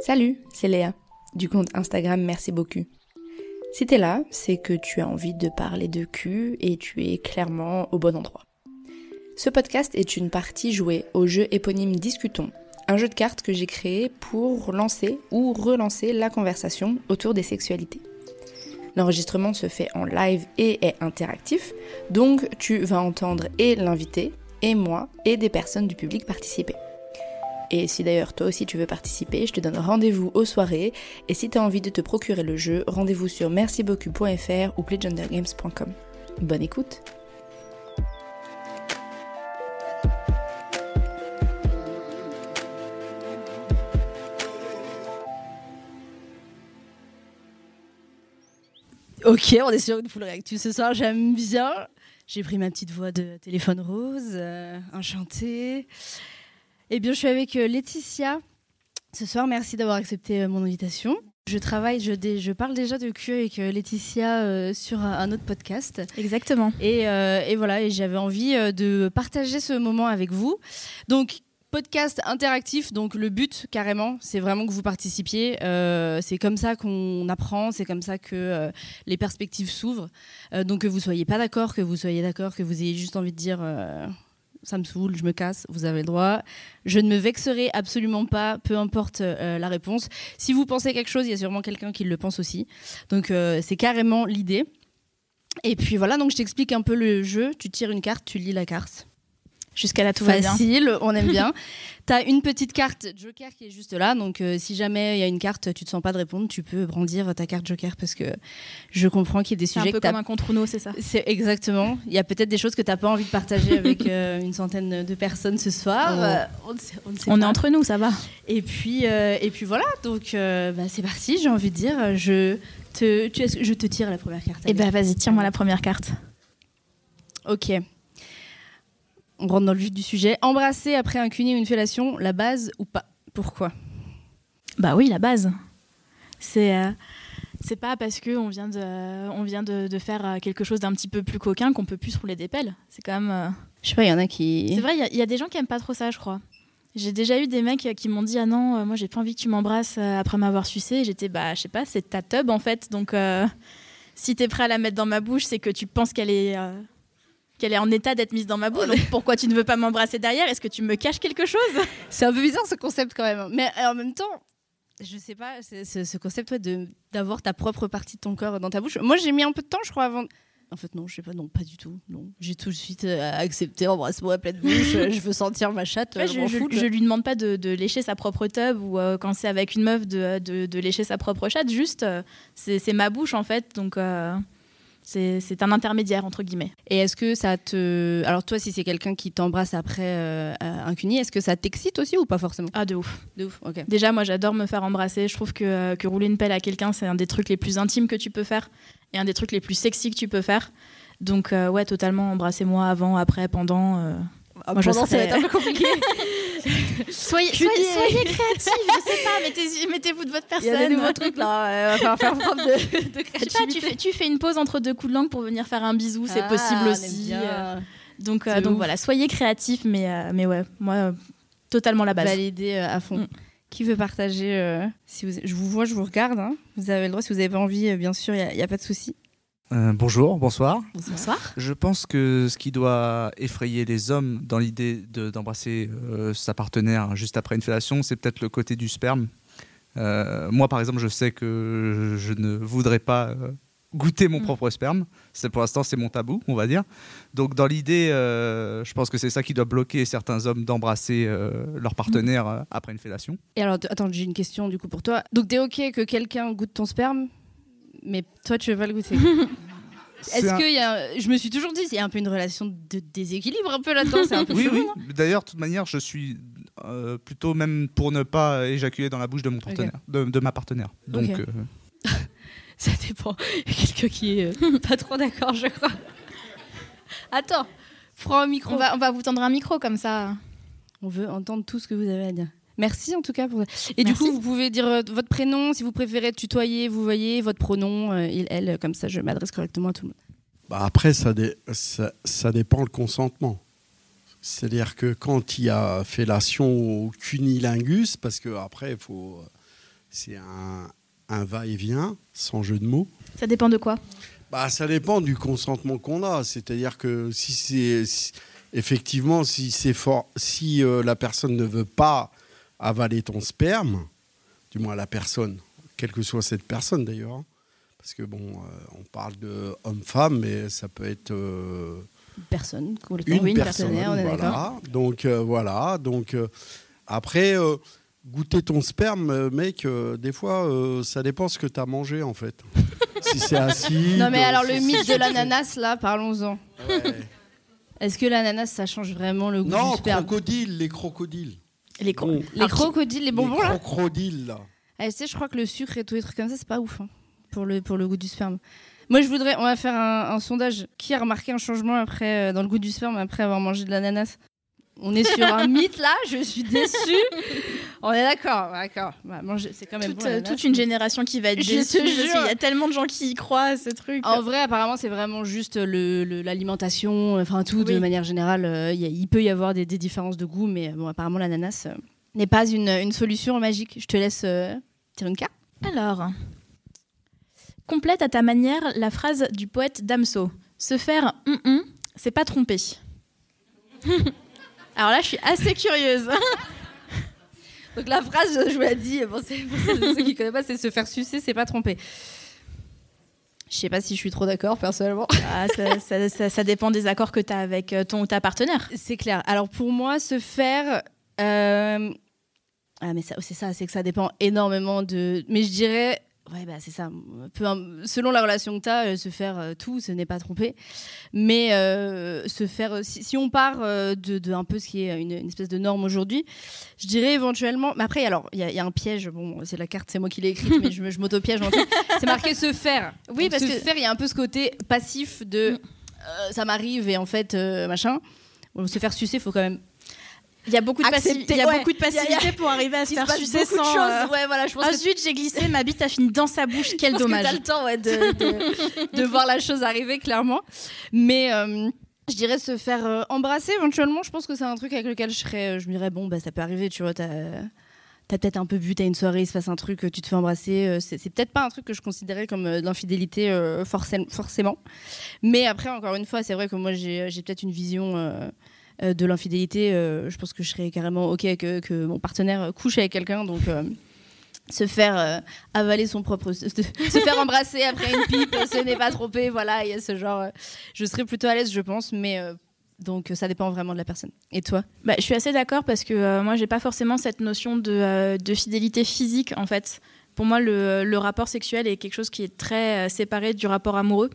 Salut, c'est Léa, du compte Instagram Merci beaucoup. Si t'es là, c'est que tu as envie de parler de cul et tu es clairement au bon endroit. Ce podcast est une partie jouée au jeu éponyme Discutons, un jeu de cartes que j'ai créé pour lancer ou relancer la conversation autour des sexualités. L'enregistrement se fait en live et est interactif, donc tu vas entendre et l'invité, et moi, et des personnes du public participer. Et si d'ailleurs toi aussi tu veux participer, je te donne rendez-vous aux soirées. Et si tu as envie de te procurer le jeu, rendez-vous sur mercibeaucoup.fr ou playgendergames.com. Bonne écoute Ok, on est sur une full réactive ce soir, j'aime bien. J'ai pris ma petite voix de téléphone rose, euh, enchantée. Eh bien, je suis avec euh, Laetitia ce soir. Merci d'avoir accepté euh, mon invitation. Je travaille, je, je, parle déjà de cul avec Laetitia sur un, autre podcast. Exactement. Et, et voilà, et j'avais envie de partager ce moment avec vous. Donc, podcast interactif, donc le but carrément, c'est vraiment que vous participiez. Euh, c'est comme ça qu'on apprend, c'est comme ça que euh, les perspectives s'ouvrent. Euh, donc que vous soyez pas d'accord, que vous soyez d'accord, que vous ayez juste envie de dire ça me saoule, je me casse, vous avez le droit. Je ne me vexerai absolument pas, peu importe la réponse. Si vous pensez quelque chose, il y a sûrement quelqu'un qui le pense aussi. Donc c'est carrément l'idée. Et puis voilà, donc je t'explique un peu le jeu. Tu tires une carte, tu lis la carte jusqu'à la tout Facile, on aime bien. tu as une petite carte Joker qui est juste là, donc euh, si jamais il y a une carte, tu te sens pas de répondre, tu peux brandir ta carte Joker parce que je comprends qu'il y a des sujets. un peu comme un contre Uno, c'est ça C'est exactement. Il y a peut-être des choses que tu n'as pas envie de partager avec euh, une centaine de personnes ce soir. Oh. Euh, on, est entre nous, ça va. Et puis, et puis voilà, donc bah, c'est parti, j'ai envie de dire, je te, tu, je te tire la première carte. Eh ben vas-y, tire-moi la première carte. Ok on rentre dans le vif du sujet. Embrasser après un cuni ou une fellation, la base ou pas? Pourquoi? Bah oui, la base. C'est euh, c'est pas parce que on vient de on vient de, faire euh, quelque chose d'un petit peu plus coquin qu'on peut plus se rouler des pelles. C'est quand même. Euh, je sais pas, il y en a qui. C'est vrai, il y, a des gens qui aiment pas trop ça, je crois. J'ai déjà eu des mecs qui m'ont dit ah non, moi j'ai pas envie que tu m'embrasses après m'avoir sucé. J'étais bah je sais pas, c'est ta tub en fait, donc si t'es prêt à la mettre dans ma bouche, c'est que tu penses qu'elle est qu'elle est en état d'être mise dans ma bouche. Donc pourquoi tu ne veux pas m'embrasser derrière? Est-ce que tu me caches quelque chose? C'est un peu bizarre ce concept quand même. Mais en même temps, je sais pas, ce concept de d'avoir ta propre partie de ton corps dans ta bouche. Moi, j'ai mis un peu de temps, je crois, avant. En fait, non, je sais pas, non, pas du tout. Non, j'ai tout de suite euh, accepté, embrasse-moi à pleine bouche. je veux sentir ma chatte. je, je, lui demande pas de, lécher sa propre tub ou euh, quand c'est avec une meuf de, de, lécher sa propre chatte. Juste, euh, c'est ma bouche en fait, donc. C'est un intermédiaire, entre guillemets. Et est-ce que ça te. Alors, toi, si c'est quelqu'un qui t'embrasse après euh, un cuni, est-ce que ça t'excite aussi ou pas forcément? Ah, de ouf. De ouf, ok. Déjà, moi, j'adore me faire embrasser. Je trouve que, euh, que rouler une pelle à quelqu'un, c'est un des trucs les plus intimes que tu peux faire et un des trucs les plus sexy que tu peux faire. Donc, euh, ouais, totalement, embrassez-moi avant, après, pendant. Ah, moi, pendant, ça va être un peu compliqué. soyez, soyez, soyez créatifs, je sais pas, mettez, mettez-vous de votre personne. Il y a des nouveaux trucs là, on va faire preuve de, de créativité. Pas, tu, fais, tu fais une pause entre deux coups de langue pour venir faire un bisou, c'est ah, possible aussi. Euh. donc, euh, donc voilà, soyez créatifs, mais, euh, mais ouais, moi, totalement la base. Validé à fond. Mm. Qui veut partager si vous, Je vous vois, je vous regarde. Hein. Vous avez le droit, si vous n'avez pas envie, bien sûr, il n'y a, a, pas de souci. Euh, bonjour, bonsoir. Bonsoir. Je pense que ce qui doit effrayer les hommes dans l'idée d'embrasser euh, sa partenaire juste après une fellation, c'est peut-être le côté du sperme. Euh, moi, par exemple, je sais que je ne voudrais pas goûter mon mm. propre sperme. C'est pour l'instant, c'est mon tabou, on va dire. Donc, dans l'idée, je pense que c'est ça qui doit bloquer certains hommes d'embrasser leur partenaire après une fellation. Et alors, attends, j'ai une question du coup pour toi. Donc, t'es ok que quelqu'un goûte ton sperme? Mais toi, tu veux pas le goûter. Est-ce que y a... je me suis toujours dit, il y a un peu une relation de déséquilibre un peu là-dedans, c'est un peu Oui, oui. D'ailleurs, de toute manière, je suis euh, plutôt même pour ne pas éjaculer dans la bouche de mon partenaire, de, ma partenaire. Donc, euh, ça dépend. Il y a quelqu'un qui est euh, pas trop d'accord, je crois. Attends, prends un micro. On va, on va vous tendre un micro comme ça. On veut entendre tout ce que vous avez à dire. Merci en tout cas. Pour... Et du coup, vous pouvez dire euh, votre prénom, si vous préférez tutoyer, vous voyez, votre pronom, euh, il, elle, comme ça je m'adresse correctement à tout le monde. Bah après, ça, ça, ça, dépend le consentement. C'est-à-dire que quand il y a fellation au cunilingus, parce que après, il faut, c'est un, un va-et-vient, sans jeu de mots. Ça dépend de quoi? Bah, ça dépend du consentement qu'on a. C'est-à-dire que si c'est si- effectivement si c'est fort, si euh, la personne ne veut pas avaler ton sperme, du moins la personne, quelle que soit cette personne d'ailleurs, parce que bon, euh, on parle de homme-femme, mais ça peut être euh, Personne, complètement. une une personne. on est d'accord. voilà. Donc euh, voilà. Donc après. Goûter ton sperme, mec, des fois, ça dépend ce que tu as mangé en fait. si c'est acide. Non mais alors le mythe de l'ananas là, parlons-en. Ouais. Est-ce que l'ananas ça change vraiment le goût Non, du sperme? crocodile, les crocodiles. Les cro- Bon, Les crocodiles, les bonbons les là crocodiles, là. Ah, tu sais, je crois que le sucre et tous les trucs comme ça, c'est pas ouf hein, pour, le, pour le goût du sperme. Moi, je voudrais, on va faire un, un sondage. Qui a remarqué un changement après, euh, dans le goût du sperme après avoir mangé de l'ananas? On est sur un mythe là, je suis déçue. On est d'accord, d'accord. Bah, c'est quand même toute, bon, euh, toute une génération qui va être Je te déçue qu'il y a tellement de gens qui y croient à ce truc. En vrai, apparemment, c'est vraiment juste le- le- l'alimentation, enfin tout de manière générale. euh, il y a- il peut y avoir des, des différences de goût, mais bon, apparemment, l'ananas euh, n'est pas une, une solution magique. Je te laisse euh, tirer une carte. Alors, complète à ta manière la phrase du poète Damso. Se faire hum hum, c'est pas tromper. Alors là, je suis assez curieuse. Donc la phrase, je vous l'ai dit, pour ceux, pour ceux ceux qui connaissent pas, c'est se faire sucer, c'est pas tromper. Je sais pas si je suis trop d'accord personnellement. Ah, ça, ça- ça- ça dépend des accords que tu as avec euh, ton ou ta partenaire. C'est clair. Alors pour moi, se faire. euh, Ah, mais c'est ça, c'est que ça dépend énormément de. Mais je dirais. Ouais, bah c'est ça. Peu Selon la relation que tu as, se faire euh, tout, ce n'est pas tromper. Mais euh, se faire. euh, Si, si on part euh, de, de un peu ce qui est une, une espèce de norme aujourd'hui, je dirais éventuellement. Mais après, alors, il y, a- il y a un piège. Bon, c'est la carte, c'est moi qui l'ai écrite, mais je, me- je m'auto-piège. C'est marqué se faire. Oui, Donc, parce se que- faire, il y a un peu ce côté passif de. Mm. euh, ça m'arrive et en fait, euh, machin. Bon, se faire sucer, il faut quand même Il y a beaucoup de, passi- Accepter, il y a ouais. beaucoup de Il y a- il y a- passivité pour arriver à se faire sucer sans, euh, Ouais, voilà, je pense Ah que zut, j'ai glissé, ma bite a fini dans sa bouche, quel je pense que dommage. t'as le temps ouais, de, de- de voir la chose arriver clairement. Mais euh, je dirais se faire euh, embrasser éventuellement. Je pense que c'est un truc avec lequel je serais. euh, Je me dirais bon bah ça peut arriver. Tu vois, t'as peut-être un peu bu, t'as une soirée, il se passe un truc, tu te fais embrasser. euh, C'est peut-être pas un truc que je considérais comme euh, de l'infidélité euh, forcé- forcément. Mais après encore une fois, c'est vrai que moi j'ai peut-être une vision. Euh, euh, de l'infidélité, euh, je pense que je serais carrément ok que, que mon partenaire couche avec quelqu'un, donc euh, se faire euh, avaler son propre, se, faire embrasser après une pipe, ce n'est pas trompé, voilà, il y a ce genre, euh, je serais plutôt à l'aise, je pense, mais euh, donc euh, ça dépend vraiment de la personne. Et toi? Bah, je suis assez d'accord parce que euh, moi, j'ai pas forcément cette notion de, euh, fidélité physique en fait. Pour moi, le, rapport sexuel est quelque chose qui est très euh, séparé du rapport amoureux.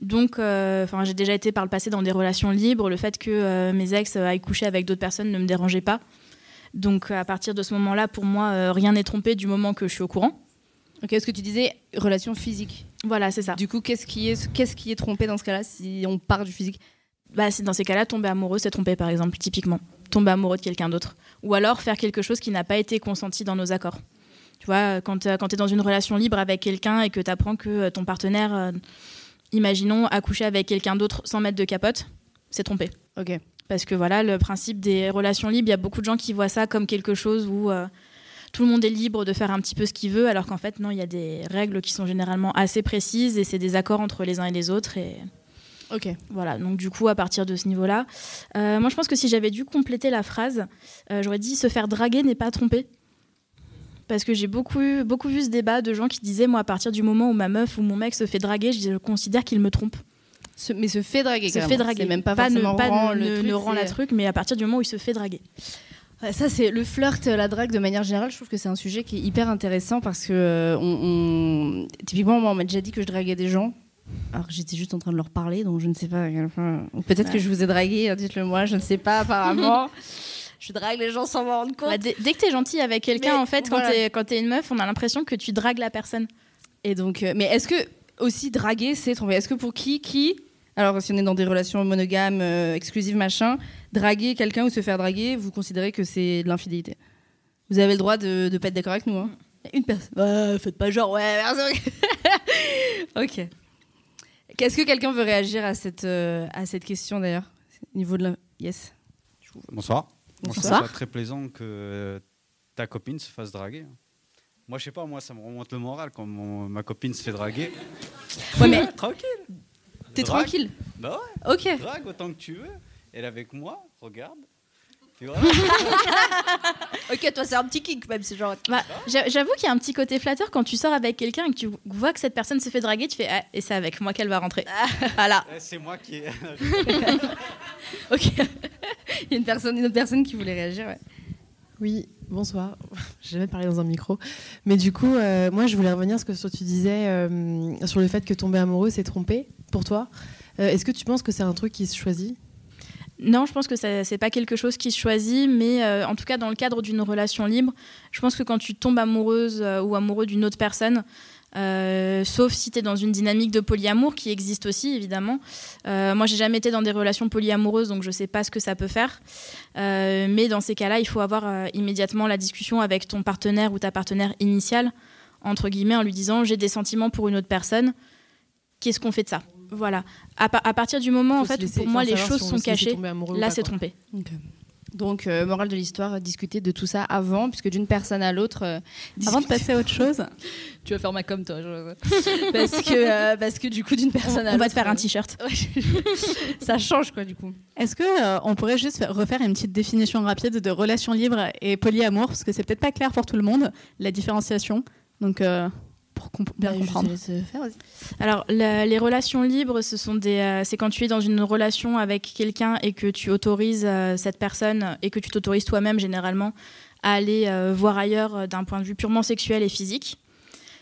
Donc, euh, enfin, j'ai déjà été par le passé dans des relations libres. Le fait que euh, mes ex aillent coucher avec d'autres personnes ne me dérangeait pas. Donc, à partir de ce moment-là, pour moi, euh, rien n'est trompé du moment que je suis au courant. Ok, est-ce que tu disais relation physique Voilà, c'est ça. Du coup, qu'est-ce qui est, qu'est-ce qui est trompé dans ce cas-là si on part du physique? Bah, dans ces cas-là, tomber amoureux, c'est tromper, par exemple, typiquement. Tomber amoureux de quelqu'un d'autre. Ou alors faire quelque chose qui n'a pas été consenti dans nos accords. Tu vois, quand, tu es dans une relation libre avec quelqu'un et que tu apprends que ton partenaire, imaginons, a couché avec quelqu'un d'autre sans mettre de capote, c'est tromper. Ok. Parce que voilà, le principe des relations libres, il y a beaucoup de gens qui voient ça comme quelque chose où euh, tout le monde est libre de faire un petit peu ce qu'il veut, alors qu'en fait, non, il y a des règles qui sont généralement assez précises et c'est des accords entre les uns et les autres. Et Ok. voilà, donc du coup, à partir de ce niveau-là, euh, moi je pense que si j'avais dû compléter la phrase, euh, j'aurais dit se faire draguer n'est pas tromper. Parce que j'ai beaucoup, eu- beaucoup vu ce débat de gens qui disaient, moi, à partir du moment où ma meuf ou mon mec se fait draguer, je considère qu'il me trompe. Se- mais se fait draguer. Se fait draguer. Même pas, ne, forcément pas rend ne, le ne truc, rend la truc, mais à partir du moment où il se fait draguer. Ouais, Ça, c'est le flirt, la drague de manière générale. Je trouve que c'est un sujet qui est hyper intéressant parce que, euh, on, on- typiquement, moi, on m'a déjà dit que je draguais des gens. Alors que j'étais juste en train de leur parler, donc je ne sais pas à quel point- ou Peut-être que Ouais. je vous ai dragué, dites-le moi, je ne sais pas, apparemment. je drague les gens sans m'en rendre compte. Bah, dès, dès que t'es gentil avec quelqu'un, en fait, voilà. quand t'es quand t'es une meuf, on a l'impression que tu dragues la personne. Et donc, euh, mais est-ce que aussi draguer, c'est tromper? Est-ce que pour qui, qui alors si on est dans des relations monogames, euh, exclusives, machin, draguer quelqu'un ou se faire draguer, vous considérez que c'est de l'infidélité? Vous avez le droit de ne pas être d'accord avec nous. Hein Une personne. Ouais, faites pas genre, ouais, merci. ok. Qu'est-ce que quelqu'un veut réagir à cette, euh, à cette question d'ailleurs? Au niveau de la. Yes. Bonsoir. Bonsoir. ça très plaisant que ta copine se fasse draguer. Moi, je sais pas, moi, ça me remonte le moral quand mon- ma copine se fait draguer. Ouais, mais Tranquille. t'es tranquille. Bah ouais, Ok. drague autant que tu veux. Elle est avec moi, regarde. Voilà. Ok, toi, c'est un petit kick même, c'est genre. Bah, j'a- J'avoue qu'il y a un petit côté flatteur quand tu sors avec quelqu'un et que tu vois que cette personne s'est fait draguer, tu fais ah, et c'est avec moi qu'elle va rentrer. Voilà. Eh, C'est moi qui. Ok. Il y a une personne, une autre personne qui voulait réagir. Ouais. Oui, bonsoir. J'ai jamais parlé dans un micro. Mais du coup, euh, moi, je voulais revenir sur ce que tu disais euh, sur le fait que tomber amoureux, c'est tromper pour toi. Euh, Est-ce que tu penses que c'est un truc qui se choisit? Non, je pense que ça- c'est pas quelque chose qui se choisit, mais euh, en tout cas dans le cadre d'une relation libre, je pense que quand tu tombes amoureuse euh, ou amoureux d'une autre personne, euh, sauf si tu es dans une dynamique de polyamour qui existe aussi évidemment. Moi, j'ai jamais été dans des relations polyamoureuses, donc je sais pas ce que ça peut faire. Mais dans ces cas-là, il faut avoir immédiatement la discussion avec ton partenaire ou ta partenaire initiale, entre guillemets, en lui disant j'ai des sentiments pour une autre personne. Qu'est-ce qu'on fait de ça? Voilà. À, pa- à partir du moment, en fait, où pour moi, les choses si on sont cachées, là, c'est trompé. Donc, euh, morale de l'histoire, discuter de tout ça avant, puisque d'une personne à l'autre. euh, Avant de passer à autre chose, Tu vas faire ma com, toi. je- parce, que, euh, parce que du coup, d'une On, personne à on l'autre. va te faire un t-shirt. ça change, quoi, du coup. est-ce que euh, on pourrait juste faire- refaire une petite définition rapide de relation libre et polyamour? Parce que c'est peut-être pas clair pour tout le monde la différenciation. Donc euh, pour comp- bien Bah, comprendre. faire. Alors, la- les relations libres, ce sont des, euh, c'est quand tu es dans une relation avec quelqu'un et que tu autorises euh, cette personne et que tu t'autorises toi-même généralement à aller euh, voir ailleurs euh, d'un point de vue purement sexuel et physique.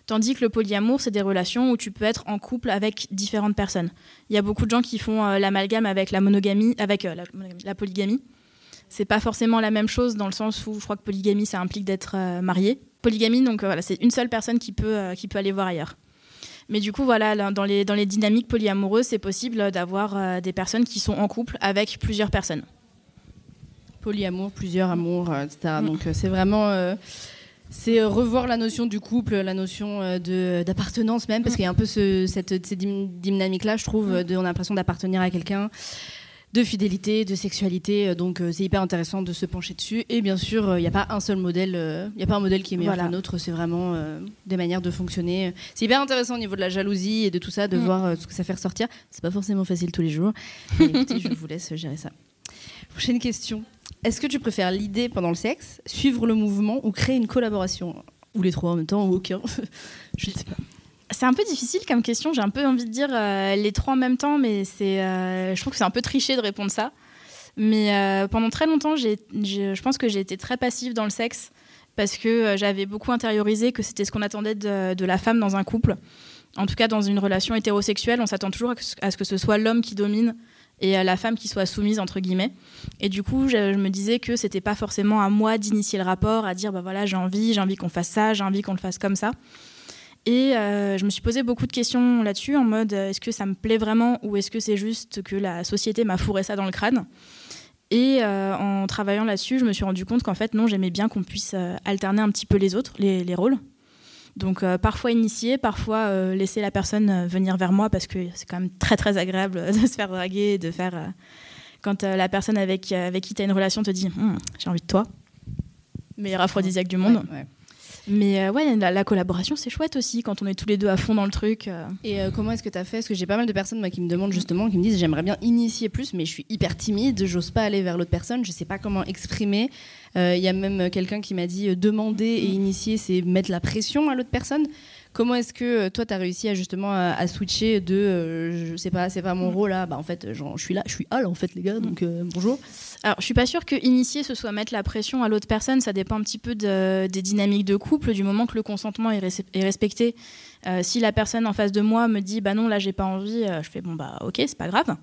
Tandis que le polyamour, c'est des relations où tu peux être en couple avec différentes personnes. Il y a beaucoup de gens qui font euh, l'amalgame avec la monogamie, avec euh, la, polygamie. C'est pas forcément la même chose dans le sens où je crois que polygamie, ça implique d'être euh, marié. Polygamie, donc euh, voilà, c'est une seule personne qui peut, euh, qui peut aller voir ailleurs. Mais du coup, voilà, là, dans les, dans les dynamiques polyamoureuses, c'est possible d'avoir euh, des personnes qui sont en couple avec plusieurs personnes. polyamour, plusieurs amours, etc. Mm. Donc c'est vraiment c'est revoir la notion du couple, la notion d'appartenance même, parce Mm. qu'il y a un peu ce, cette, cette dy- dynamique-là, je trouve, de, on a l'impression d'appartenir à quelqu'un, de fidélité, de sexualité. euh, Donc euh, c'est hyper intéressant de se pencher dessus. Et bien sûr, euh, il n'y a pas un seul modèle, euh, il n'y a pas un modèle qui est meilleur Voilà. qu'un autre. C'est vraiment euh, des manières de fonctionner. C'est hyper intéressant au niveau de la jalousie et de tout ça, de Mm. voir euh, ce que ça fait ressortir. C'est pas forcément facile tous les jours. Mais écoutez, je vous laisse gérer ça. Prochaine question. Est-ce que tu préfères l'idée pendant le sexe, suivre le mouvement ou créer une collaboration? Ou les trois en même temps, ou aucun Je ne sais pas. C'est un peu difficile comme question. J'ai un peu envie de dire euh, les trois en même temps, mais c'est, euh, je trouve que c'est un peu triché de répondre ça. Mais euh, pendant très longtemps, je pense que j'ai été très passive dans le sexe parce que j'avais beaucoup intériorisé que c'était ce qu'on attendait de, la femme dans un couple. En tout cas, dans une relation hétérosexuelle, on s'attend toujours à ce- que ce soit l'homme qui domine et la femme qui soit soumise entre guillemets. Et du coup, je, je me disais que c'était pas forcément à moi d'initier le rapport, à dire bah voilà j'ai envie, j'ai envie qu'on fasse ça, j'ai envie qu'on le fasse comme ça. Et euh, je me suis posé beaucoup de questions là-dessus, en mode euh, est-ce que ça me plaît vraiment ou est-ce que c'est juste que la société m'a fourré ça dans le crâne? Et euh, en travaillant là-dessus, je me suis rendu compte qu'en fait, non, j'aimais bien qu'on puisse alterner un petit peu les autres, les, les rôles. Donc euh, parfois initier, parfois laisser la personne venir vers moi parce que c'est quand même très très agréable de se faire draguer, de faire... quand la personne avec, avec qui tu as une relation te dit Hum, j'ai envie de toi, meilleur aphrodisiaque du monde. Ouais, ouais. Mais euh, ouais, la, la collaboration, c'est chouette aussi quand on est tous les deux à fond dans le truc. euh. Et euh, comment est-ce que tu as fait? Parce que j'ai pas mal de personnes moi, qui me demandent justement, qui me disent j'aimerais bien initier plus, mais je suis hyper timide, j'ose pas aller vers l'autre personne, je sais pas comment exprimer. Il y a même quelqu'un qui m'a dit demander et initier, c'est mettre la pression à l'autre personne. Comment est-ce que euh, toi, tu as réussi à justement à, switcher de euh, je sais pas, c'est pas mon rôle là, bah en fait, je suis là, je suis Al en fait, les gars, donc euh, bonjour. Alors, je suis pas sûre que initier ce soit mettre la pression à l'autre personne. Ça dépend un petit peu de- des dynamiques de couple, du moment que le consentement est, respecté. Euh, si la personne en face de moi me dit bah non, là j'ai pas envie, je fais bon bah ok, c'est pas grave.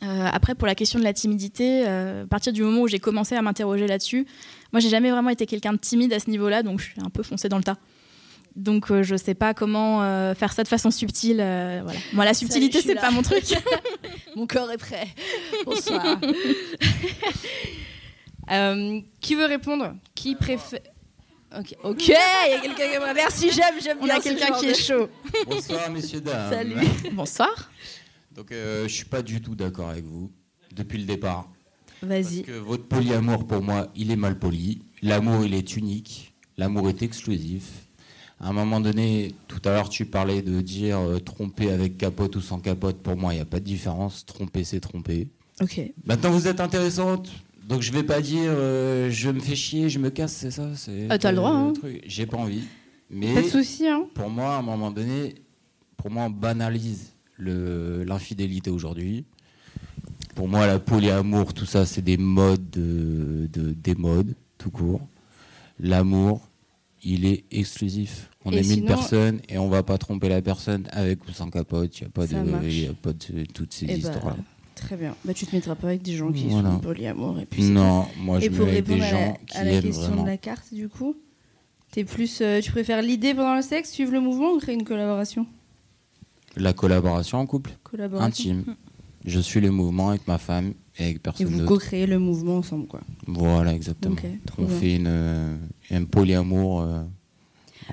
Après, pour la question de la timidité, à partir du moment où j'ai commencé à m'interroger là-dessus, moi j'ai jamais vraiment été quelqu'un de timide à ce niveau-là, donc je suis un peu foncé dans le tas. Donc euh, je sais pas comment euh, faire ça de façon subtile. euh, voilà. Moi la subtilité c'est pas mon truc. Mon corps est prêt. Bonsoir. Euh, qui veut répondre? Qui préfère Ok, ok, il y a quelqu'un qui Merci, j'aime, j'aime On bien a ce quelqu'un qui de- est chaud. Bonsoir messieurs dames. Salut. Bonsoir. Donc euh, je suis pas du tout d'accord avec vous depuis le départ. Parce Vas-y. que votre polyamour pour moi, il est mal poli. L'amour, il est unique. L'amour est exclusif. À un moment donné, tout à l'heure, tu parlais de dire euh, tromper avec capote ou sans capote. Pour moi, il n'y a pas de différence. Tromper, c'est tromper. Ok. Maintenant, vous êtes intéressante. Donc, je vais pas dire euh, je me fais chier, je me casse, c'est ça c'est Ah, t'as le droit, hein. J'ai pas envie. Mais Pas de souci, hein. pour moi, à un moment donné, pour moi, on banalise le- l'infidélité aujourd'hui. Pour moi, la polyamour, tout ça, c'est des modes, de, de- des modes, tout court. L'amour, il est exclusif. On Et aime sinon- une personne et on va pas tromper la personne avec ou sans capote. Il n'y a pas de, y a pas de toutes ces Eh bah, histoires-là. Très bien. Bah, tu te mettras pas avec des gens qui Voilà. sont polyamour et puis Non, moi, je Et me pour mets avec des la, gens qui à la question vraiment. de la carte, du coup, t'es plus, euh, tu préfères l'idée pendant le sexe, suivre le mouvement ou créer une collaboration? La collaboration en couple, Collaboration. intime. Je suis le mouvement avec ma femme et avec Et personne vous co-créez le mouvement ensemble, quoi. Voilà, exactement. Ok, trop On bien. fait une, euh, un polyamour. euh,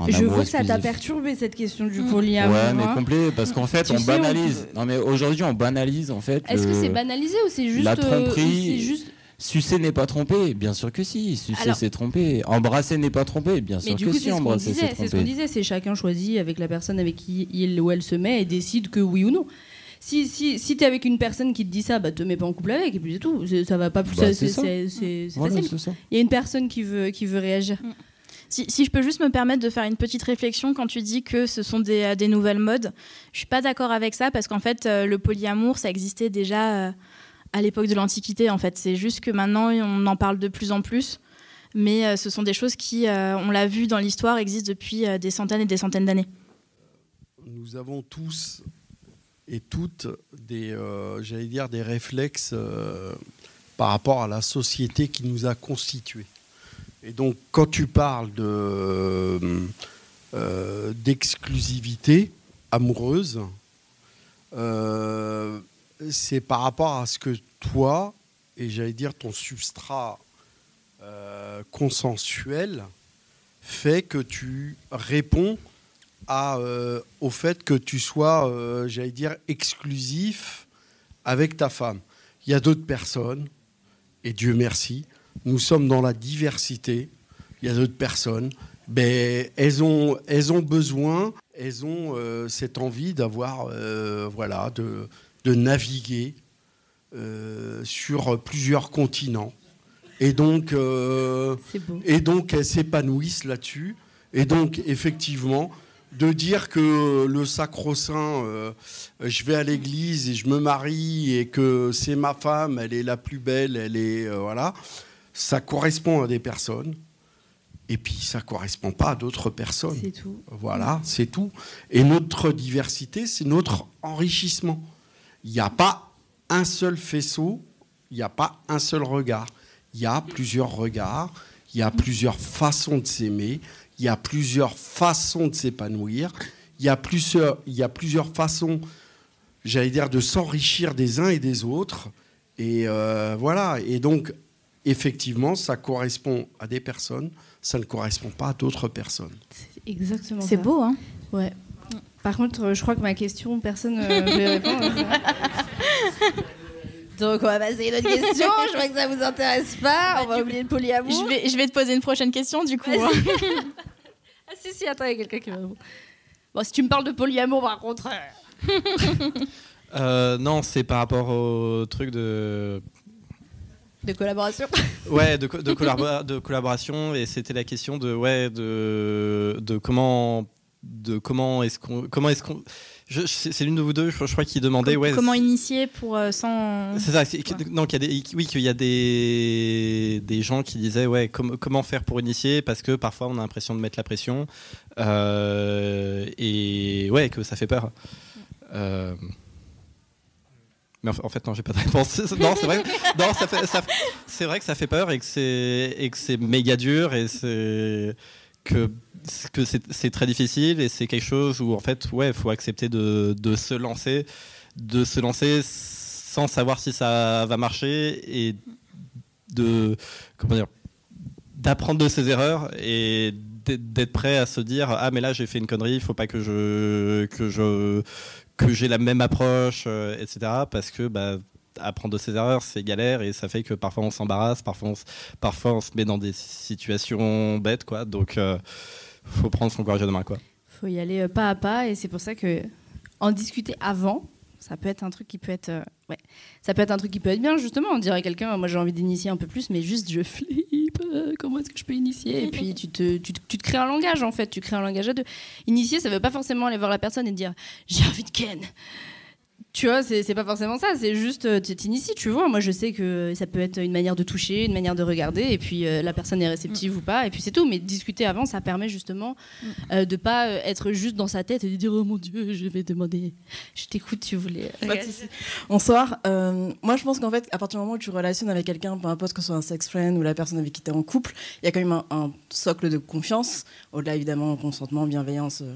Je amour vois que ça t'a perturbé cette question du polyamour. Ouais, mais hein. complet, parce qu'en fait, Tu on sais, on banalise. Non, mais aujourd'hui, on banalise, en fait. Est-ce que c'est banalisé ou c'est juste la euh, tromperie. juste Sucer n'est pas tromper Bien sûr que si. Sucer, Alors- c'est tromper. Embrasser n'est pas tromper Bien Mais sûr du que coup, si. c'est ce qu'on Embrasser, disait. c'est C'est ce qu'on disait. C'est chacun choisit avec la personne avec qui il ou elle se met et décide que oui ou non. Si, si, si t'es avec une personne qui te dit ça, bah te mets pas en couple avec et puis c'est tout. Ça va pas plus. Bah, c'est Voilà, facile. Il y a une personne qui veut, qui veut réagir. Si, si je peux juste me permettre de faire une petite réflexion quand tu dis que ce sont des, euh, des nouvelles modes, je suis pas d'accord avec ça parce qu'en fait euh, le polyamour ça existait déjà euh, à l'époque de l'Antiquité en fait. C'est juste que maintenant on en parle de plus en plus, mais euh, ce sont des choses qui, euh, on l'a vu dans l'histoire, existent depuis euh, des centaines et des centaines d'années. Nous avons tous et toutes des, euh, j'allais dire, des réflexes euh, par rapport à la société qui nous a constitués. Et donc, quand tu parles de, euh, d'exclusivité amoureuse, c'est par rapport à ce que toi, et j'allais dire ton substrat consensuel, fait que tu réponds à, euh, au fait que tu sois, euh, j'allais dire, exclusif avec ta femme. Il y a d'autres personnes, et Dieu merci, nous sommes dans la diversité. Il y a d'autres personnes, ben, elles, ont, elles ont besoin, elles ont euh, cette envie d'avoir, voilà, de, de naviguer sur plusieurs continents. Et donc, et donc elles s'épanouissent là-dessus. Et donc, effectivement, de dire que le sacro-saint, euh, je vais à l'église et je me marie et que c'est ma femme, elle est la plus belle, elle est. euh, voilà. Ça correspond à des personnes. Et puis, ça ne correspond pas à d'autres personnes. C'est tout. Voilà, c'est tout. Et notre diversité, c'est notre enrichissement. Il n'y a pas un seul faisceau, il n'y a pas un seul regard. Il y a plusieurs regards, il y a plusieurs façons de s'aimer, il y a plusieurs façons de s'épanouir, il y a plusieurs, il y a plusieurs façons, j'allais dire, de s'enrichir des uns et des autres. Et euh, voilà. Et donc, effectivement, ça correspond à des personnes, ça ne correspond pas à d'autres personnes. C'est exactement C'est beau, hein Ouais. Par contre, euh, je crois que ma question, personne ne veut y répondre. Donc on va passer à une autre question. Je vois que ça vous intéresse pas. On va oublier le polyamour. je vais, je vais te poser une prochaine question du coup. Ah si si, attends, il y a quelqu'un qui va. Bon, si tu me parles de polyamour, par contre. euh, Euh, non, c'est par rapport au truc de De collaboration. ouais de, co- de, collabora- de collaboration et c'était la question de ouais de, de comment de comment est-ce qu'on comment est-ce qu'on c'est l'une de vous deux je, je crois qui demandait ouais Comment initier pour euh, sans. c'est ça Ouais. non y a des oui qu'il y a des des gens qui disaient ouais com- comment faire pour initier parce que parfois on a l'impression de mettre la pression euh, et ouais que ça fait peur Euh, mais en, fait, non, j'ai pas de réponse. non, c'est vrai. Non, ça fait, ça- c'est vrai que ça fait peur et que c'est et que c'est méga dur et c'est que que c'est très difficile et c'est quelque chose où en fait, ouais, il faut accepter de, de se lancer, de se lancer sans savoir si ça va marcher et de comment dire d'apprendre de ses erreurs et d'être d'être prêt à se dire ah mais là j'ai fait une connerie il faut pas que je que je que j'ai la même approche euh, etc parce que bah apprendre de ses erreurs, c'est galère et ça fait que parfois on s'embarrasse, parfois on, se- met dans des situations bêtes, quoi. Donc, euh, faut prendre son courage à deux mains, quoi. faut y aller euh, pas à pas et c'est pour ça que en discuter avant ça peut être un truc qui peut être euh, ouais ça peut être un truc qui peut être bien justement on dirait à quelqu'un moi j'ai envie d'initier un peu plus mais juste je flippe euh, comment est-ce que je peux initier? Et puis tu te, tu, tu te crées un langage en fait tu crées un langage à deux initier ça veut pas forcément aller voir la personne et dire j'ai envie de ken tu vois, c'est pas forcément ça, c'est juste euh, tu t'inities, tu vois. Moi, je sais que ça peut être une manière de toucher, une manière de regarder, et puis euh, la personne est réceptive ou pas, et puis c'est tout. Mais discuter avant, ça permet justement euh, de pas euh, être juste dans sa tête et de dire oh mon dieu, je vais demander. Je t'écoute, tu voulais. Bonsoir. Euh, moi, je pense qu'en fait, à partir du moment où tu relationnes avec quelqu'un, peu importe que ce soit un sex friend ou la personne avec qui tu es en couple, il y a quand même un, un socle de confiance, au-delà évidemment consentement, bienveillance, euh,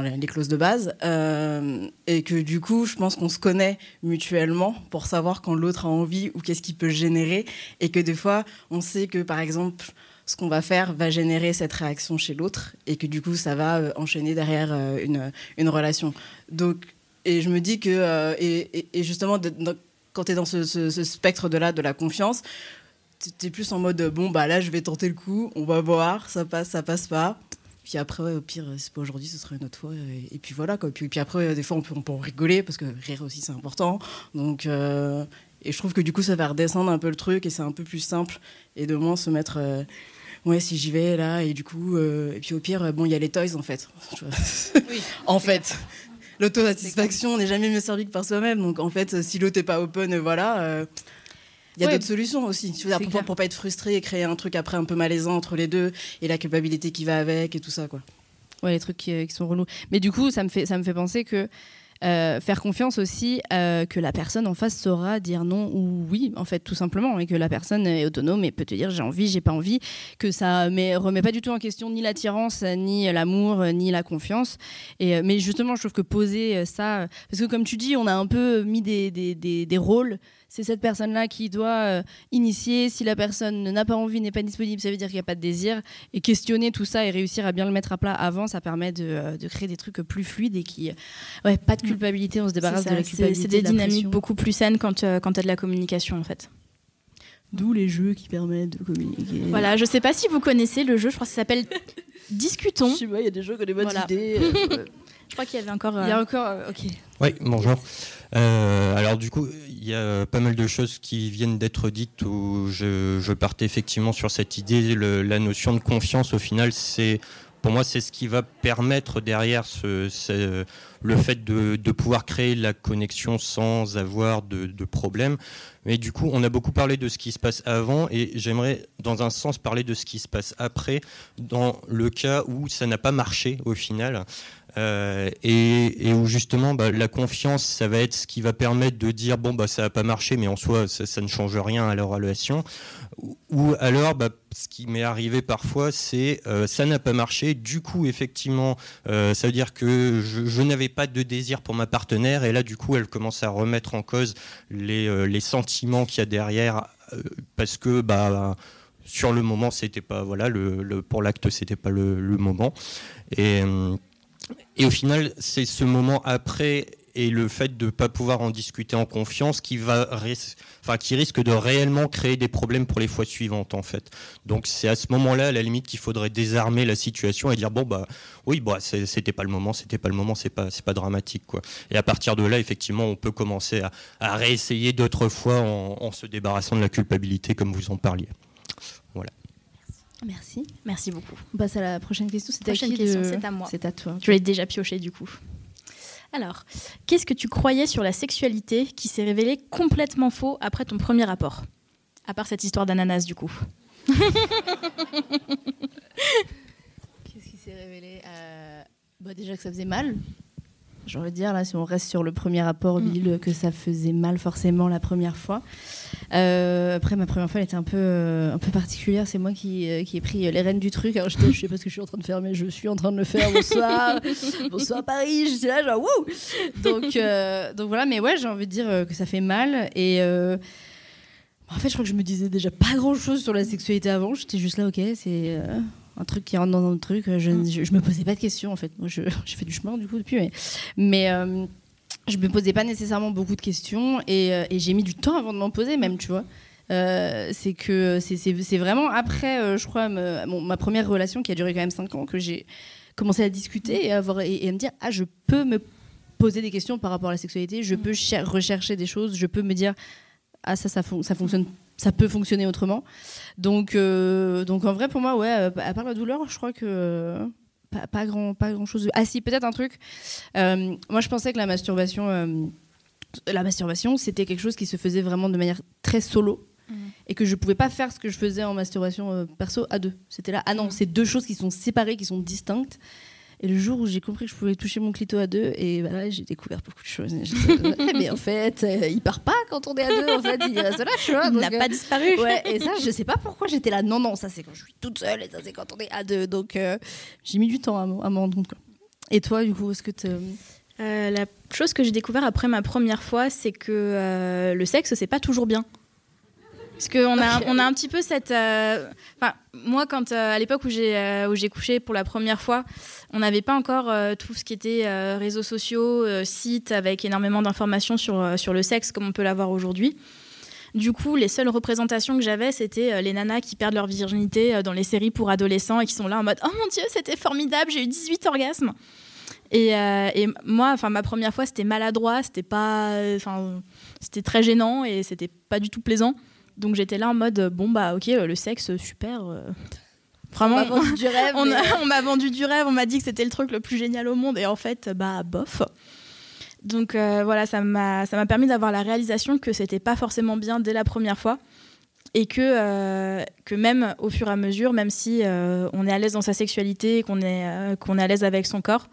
les, clauses de base. Euh, et que du coup, je pense qu'on se connaît mutuellement pour savoir quand l'autre a envie ou qu'est-ce qui peut générer. Et que des fois, on sait que par exemple, ce qu'on va faire va générer cette réaction chez l'autre et que du coup, ça va euh, enchaîner derrière euh, une, une relation. Donc, et je me dis que, et, justement, quand tu es dans ce, ce- ce spectre de de la confiance, tu es plus en mode, bon, bah là, je vais tenter le coup, on va voir, ça passe, ça passe pas. Puis après, au pire, c'est pas aujourd'hui, ce sera une autre fois. Et, et puis voilà, quoi. Puis, puis après, des fois, on peut, on peut en rigoler, parce que rire aussi, c'est important. Donc, euh, et je trouve que du coup, ça va redescendre un peu le truc, et c'est un peu plus simple, et de moins se mettre. euh, ouais, si j'y vais là, et du coup, euh, et puis au pire, bon, il y a les toys en fait. En fait, l'autosatisfaction n'est jamais mieux servie que par soi-même. Donc en fait, si l'autre n'est pas open, voilà, euh, il y a Ouais. d'autres solutions aussi. Je veux dire, pour, pour pas être frustré et créer un truc après un peu malaisant entre les deux et la culpabilité qui va avec et tout ça, quoi. Ouais, les trucs qui, qui sont relous. Mais du coup, ça me fait, ça me fait penser que euh, faire confiance aussi euh, que la personne en face saura dire non ou oui, en fait, tout simplement, et que la personne est autonome et peut te dire j'ai envie, j'ai pas envie, que ça mais remet pas du tout en question ni l'attirance, ni l'amour, ni la confiance. Et, euh, mais justement, je trouve que poser euh, ça, euh, parce que comme tu dis, on a un peu mis des, des, des, des rôles. C'est cette personne-là qui doit euh, initier. Si la personne n'a pas envie, n'est pas disponible, ça veut dire qu'il n'y a pas de désir. Et questionner tout ça et réussir à bien le mettre à plat avant, ça permet de, euh, de créer des trucs plus fluides et qui. Ouais, pas de culpabilité, on se débarrasse de ça, la c'est- culpabilité. C'est des de dynamiques beaucoup plus saines quand, euh, quand tu as de la communication en fait. D'où les jeux qui permettent de communiquer. Voilà, je sais pas si vous connaissez le jeu, je crois que ça s'appelle Discutons. Je sais pas, il y a des jeux qui ont des bonnes Voilà. idées. euh, Je crois qu'il y avait encore. Il y a euh, encore. euh, ok. Oui, bonjour. Euh, alors du coup, il y a pas mal de choses qui viennent d'être dites où je, partais effectivement sur cette idée, la notion de confiance au final, c'est pour moi c'est ce qui va permettre derrière le fait de, de pouvoir créer la connexion sans avoir de, de problème. Mais du coup, on a beaucoup parlé de ce qui se passe avant et j'aimerais dans un sens parler de ce qui se passe après dans le cas où ça n'a pas marché au final. Euh, et, où justement bah, la confiance, ça va être ce qui va permettre de dire bon bah ça n'a pas marché, mais en soi ça, ne change rien à la relation. Ou, alors, bah, ce qui m'est arrivé parfois, c'est euh, ça n'a pas marché. Du coup, effectivement, euh, ça veut dire que je, n'avais pas de désir pour ma partenaire, et là du coup, elle commence à remettre en cause les, euh, sentiments qu'il y a derrière, parce que bah sur le moment, c'était pas voilà pour l'acte, c'était pas le, le moment. Et euh, et au final, c'est ce moment après et le fait de ne pas pouvoir en discuter en confiance qui, va risque de réellement créer des problèmes pour les fois suivantes en fait. Donc c'est à ce moment-là, à la limite, qu'il faudrait désarmer la situation et dire bon bah oui bah c'était pas le moment, c'était pas le moment, c'est pas pas dramatique quoi. Et à partir de là, effectivement, on peut commencer à, réessayer d'autres fois en se débarrassant de la culpabilité comme vous en parliez. Merci. Merci beaucoup. On passe à la prochaine question. C'est à qui question, de- c'est à moi. C'est à toi. Je l'ai déjà pioché du coup. Alors, qu'est-ce que tu croyais sur la sexualité qui s'est révélé complètement faux après ton premier rapport? À part cette histoire d'ananas du coup. Qu'est-ce qui s'est révélé Euh, bah, Déjà que ça faisait mal. J'ai envie de dire, là, si on reste sur le premier rapport, Bill, que ça faisait mal forcément la première fois. Euh, après, ma première fois, elle était un peu, euh, un peu particulière. C'est moi qui, euh, qui ai pris les rênes du truc. Alors, je sais pas ce que je suis en train de faire, mais je suis en train de le faire. Bonsoir. Bonsoir Paris. J'étais là, genre, wouh donc, donc voilà, mais ouais, j'ai envie de dire que ça fait mal. Et. euh, en fait, je crois que je me disais déjà pas grand chose sur la sexualité avant. J'étais juste là, ok, c'est un truc qui rentre dans un autre truc. Je, je, je me posais pas de questions en fait. Moi, je- j'ai fait du chemin du coup depuis, mais, mais euh, je me posais pas nécessairement beaucoup de questions et, euh, et j'ai mis du temps avant de m'en poser même, tu vois. Euh, c'est que c'est- c'est c'est vraiment après, euh, je crois, me- ma première relation qui a duré quand même 5 ans que j'ai commencé à discuter et à, avoir, et, et à me dire ah je peux me poser des questions par rapport à la sexualité, je peux cher- rechercher des choses, je peux me dire ah ça ça, fon- ça fonctionne, ça peut fonctionner autrement. Donc euh, donc en vrai pour moi ouais, euh, à part la douleur, je crois que euh, pas, pas grand pas grand chose. Ah si peut-être un truc. Euh, moi je pensais que la masturbation euh, la masturbation c'était quelque chose qui se faisait vraiment de manière très solo et que je pouvais pas faire ce que je faisais en masturbation perso à deux. C'était là, ah non, c'est deux choses qui sont séparées, qui sont distinctes. Et le jour où j'ai compris que je pouvais toucher mon clito à deux, et bah là j'ai découvert beaucoup de choses. Mais en fait, euh, il part pas quand on est à deux, en fait, il reste là, tu vois. Il n'a euh, pas disparu. Ouais, et ça, je sais pas pourquoi j'étais là. Non, non, ça c'est quand je suis toute seule, et ça c'est quand on est à deux. Donc euh, j'ai mis du temps à m'en à m'en rendre compte. quoi. Et toi, du coup, est-ce que tu. Euh, la chose que j'ai découvert après ma première fois, c'est que euh, le sexe, c'est pas toujours bien. Parce qu'on a, on a un petit peu cette. euh, Enfin, moi, quand euh, à l'époque où j'ai euh, où j'ai couché pour la première fois, on n'avait pas encore tout ce qui était réseaux sociaux, sites avec énormément d'informations sur, sur le sexe comme on peut l'avoir aujourd'hui. Du coup, les seules représentations que j'avais, c'était les nanas qui perdent leur virginité dans les séries pour adolescents et qui sont là en mode Oh mon dieu, c'était formidable, j'ai eu 18 orgasmes. Et, euh, et moi, enfin, ma première fois, c'était maladroit, c'était pas, enfin, c'était très gênant et c'était pas du tout plaisant. Donc j'étais là en mode euh, bon bah ok, euh, le sexe super. Vraiment, On m'a vendu du rêve, on, m'a vendu du rêve, on m'a dit que c'était le truc le plus génial au monde et en fait, bah bof. Donc euh, voilà, ça m'a ça m'a permis d'avoir la réalisation que c'était pas forcément bien dès la première fois et que, euh, que même au fur et à mesure, même si euh, on est à l'aise dans sa sexualité, qu'on est, qu'on est à l'aise avec son corps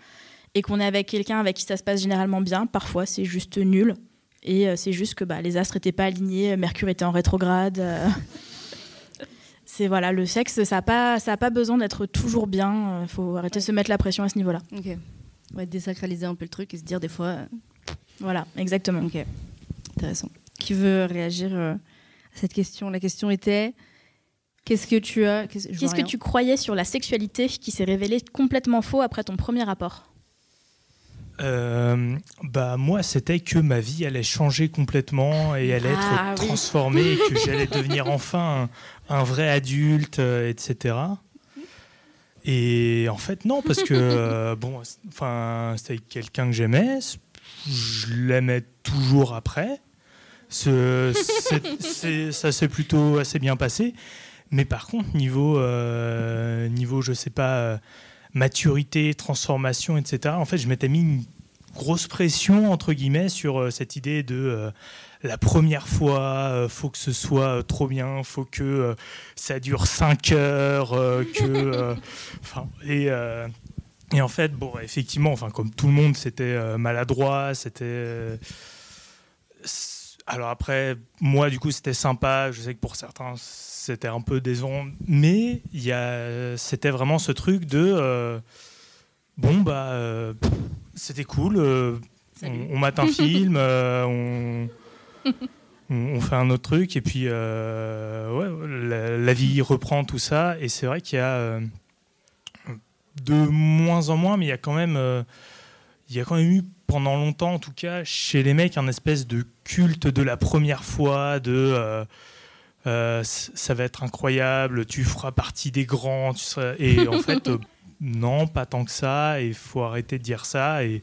et qu'on est avec quelqu'un avec qui ça se passe généralement bien, parfois c'est juste nul. Et euh, c'est juste que bah, les astres n'étaient pas alignés, Mercure était en rétrograde. euh. c'est voilà, le sexe, ça n'a pas, ça a pas besoin d'être toujours bien. Il faut arrêter de se mettre la pression à ce niveau-là. Ok. Ouais, désacraliser un peu le truc et se dire des fois. euh, Voilà, exactement. Ok. Intéressant. Qui veut réagir euh, à cette question? La question était qu'est-ce que tu as? Qu'est-ce que tu croyais sur la sexualité qui s'est révélé complètement faux après ton premier rapport? Euh, bah moi c'était que ma vie allait changer complètement et allait être Ah, oui. transformée et que j'allais devenir enfin un, un vrai adulte euh, etc et en fait non parce que euh, bon enfin c'était quelqu'un que j'aimais je l'aimais toujours après. Ce- ça s'est plutôt assez bien passé. Mais par contre niveau euh, niveau je sais pas maturité, transformation, etc. En fait, je m'étais mis une grosse pression entre guillemets sur euh, cette idée de euh, la première fois, euh, faut que ce soit trop bien, faut que ça dure 5 heures, que, enfin, et, et en fait, bon, effectivement, enfin, comme tout le monde, c'était maladroit, c'était. alors après, moi, du coup, c'était sympa. Je sais que pour certains, c'était un peu décevant, mais il y a, c'était vraiment ce truc de euh, bon bah, euh, c'était cool. euh, on, on mate un film, on, on, on fait un autre truc, et puis ouais, la, la vie reprend tout ça. Et c'est vrai qu'il y a de moins en moins, mais il y a quand même, il y a quand même eu pendant longtemps, en tout cas, chez les mecs, un espèce de culte de la première fois, de euh, ça va être incroyable, tu feras partie des grands, tu seras... et en fait, euh, non, pas tant que ça, et il faut arrêter de dire ça, et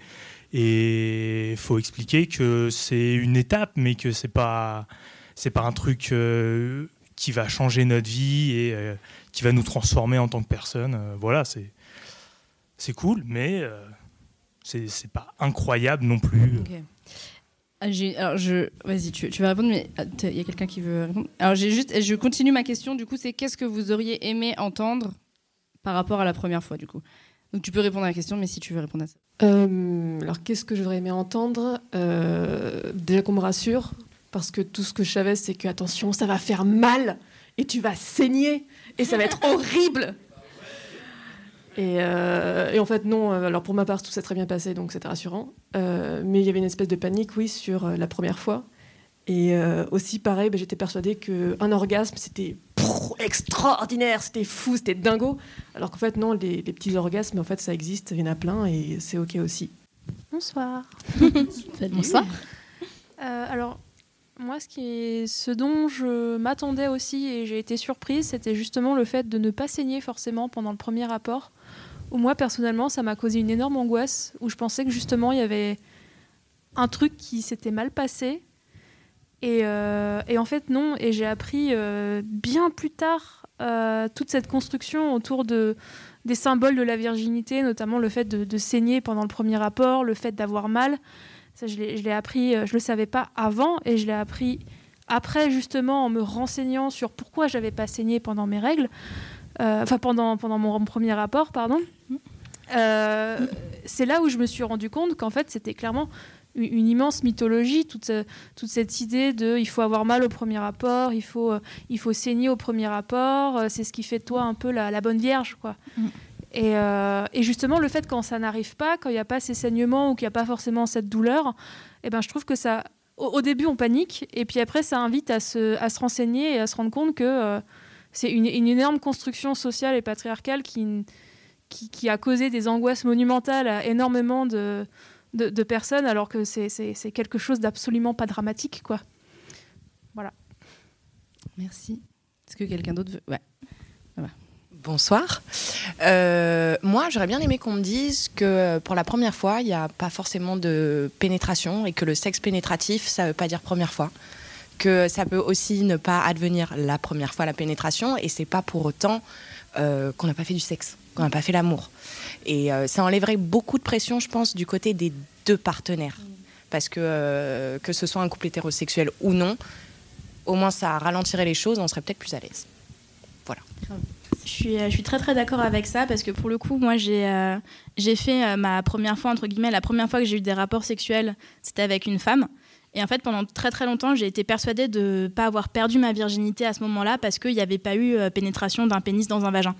il faut expliquer que c'est une étape, mais que c'est pas, c'est pas un truc euh, qui va changer notre vie et qui va nous transformer en tant que personne. Voilà, c'est, c'est cool, mais c'est, pas incroyable non plus. Ah, alors je, vas-y, tu, tu vas répondre, mais ah, il y a quelqu'un qui veut répondre. Alors j'ai juste, je continue ma question. Du coup, c'est qu'est-ce que vous auriez aimé entendre par rapport à la première fois, du coup? Donc tu peux répondre à la question, mais si tu veux répondre à ça. Euh, alors, qu'est-ce que j'aurais aimé entendre? Euh, Déjà qu'on me rassure, parce que tout ce que je savais, c'est que, attention, ça va faire mal, et tu vas saigner, et ça va être horrible. Et, euh, et en fait, non. euh, Alors, pour ma part, tout s'est très bien passé, donc c'était rassurant. Euh, mais il y avait une espèce de panique, oui, sur la première fois. Et euh, aussi, pareil, ben, j'étais persuadée qu'un orgasme, c'était extraordinaire, c'était fou, c'était dingo. Alors qu'en fait, non, les, les petits orgasmes, en fait, ça existe, il y en a plein, et c'est OK aussi. Bonsoir. Bonsoir. Euh, alors, moi, ce, qui est, ce dont je m'attendais aussi et j'ai été surprise, c'était justement le fait de ne pas saigner forcément pendant le premier rapport. Où moi, personnellement, ça m'a causé une énorme angoisse, où je pensais que justement, il y avait un truc qui s'était mal passé. Et, euh, en fait, non. Et j'ai appris euh, bien plus tard euh, toute cette construction autour de, des symboles de la virginité, notamment le fait de, de saigner pendant le premier rapport, le fait d'avoir mal. Ça, je l'ai appris, je le savais pas avant, et je l'ai appris après, justement, en me renseignant sur pourquoi j'avais pas saigné pendant mes règles, enfin pendant, pendant mon premier rapport, pardon. Euh, c'est là où je me suis rendu compte qu'en fait, c'était clairement une, immense mythologie, toute, toute cette idée de il faut avoir mal au premier rapport, il faut, euh, il faut saigner au premier rapport, euh, c'est ce qui fait de toi un peu la, la bonne vierge, quoi. Et, euh, et justement, le fait quand ça n'arrive pas, quand il n'y a pas ces saignements ou qu'il n'y a pas forcément cette douleur, eh ben, je trouve que ça. Au, au début, on panique, et puis après, ça invite à se, à se renseigner et à se rendre compte que euh, c'est une, une énorme construction sociale et patriarcale qui, qui, qui a causé des angoisses monumentales à énormément de, de, de personnes, alors que c'est- c'est c'est quelque chose d'absolument pas dramatique, quoi. Voilà. Merci. Est-ce que quelqu'un d'autre veut Ouais. Voilà. Bonsoir. Euh, moi, j'aurais bien aimé qu'on me dise que euh, pour la première fois, il n'y a pas forcément de pénétration et que le sexe pénétratif, ça ne veut pas dire première fois. Que ça peut aussi ne pas advenir la première fois la pénétration et c'est pas pour autant euh, qu'on n'a pas fait du sexe, qu'on n'a pas fait l'amour. Et euh, ça enlèverait beaucoup de pression, je pense, du côté des deux partenaires. Parce que euh, que ce soit un couple hétérosexuel ou non, au moins ça ralentirait les choses, on serait peut-être plus à l'aise. Voilà. Je suis, je suis très très d'accord avec ça parce que pour le coup, moi j'ai j'ai fait ma première fois, entre guillemets, la première fois que j'ai eu des rapports sexuels, c'était avec une femme. Et en fait, pendant très très longtemps, j'ai été persuadée de ne pas avoir perdu ma virginité à ce moment-là parce qu'il n'y avait pas eu euh, pénétration d'un pénis dans un vagin.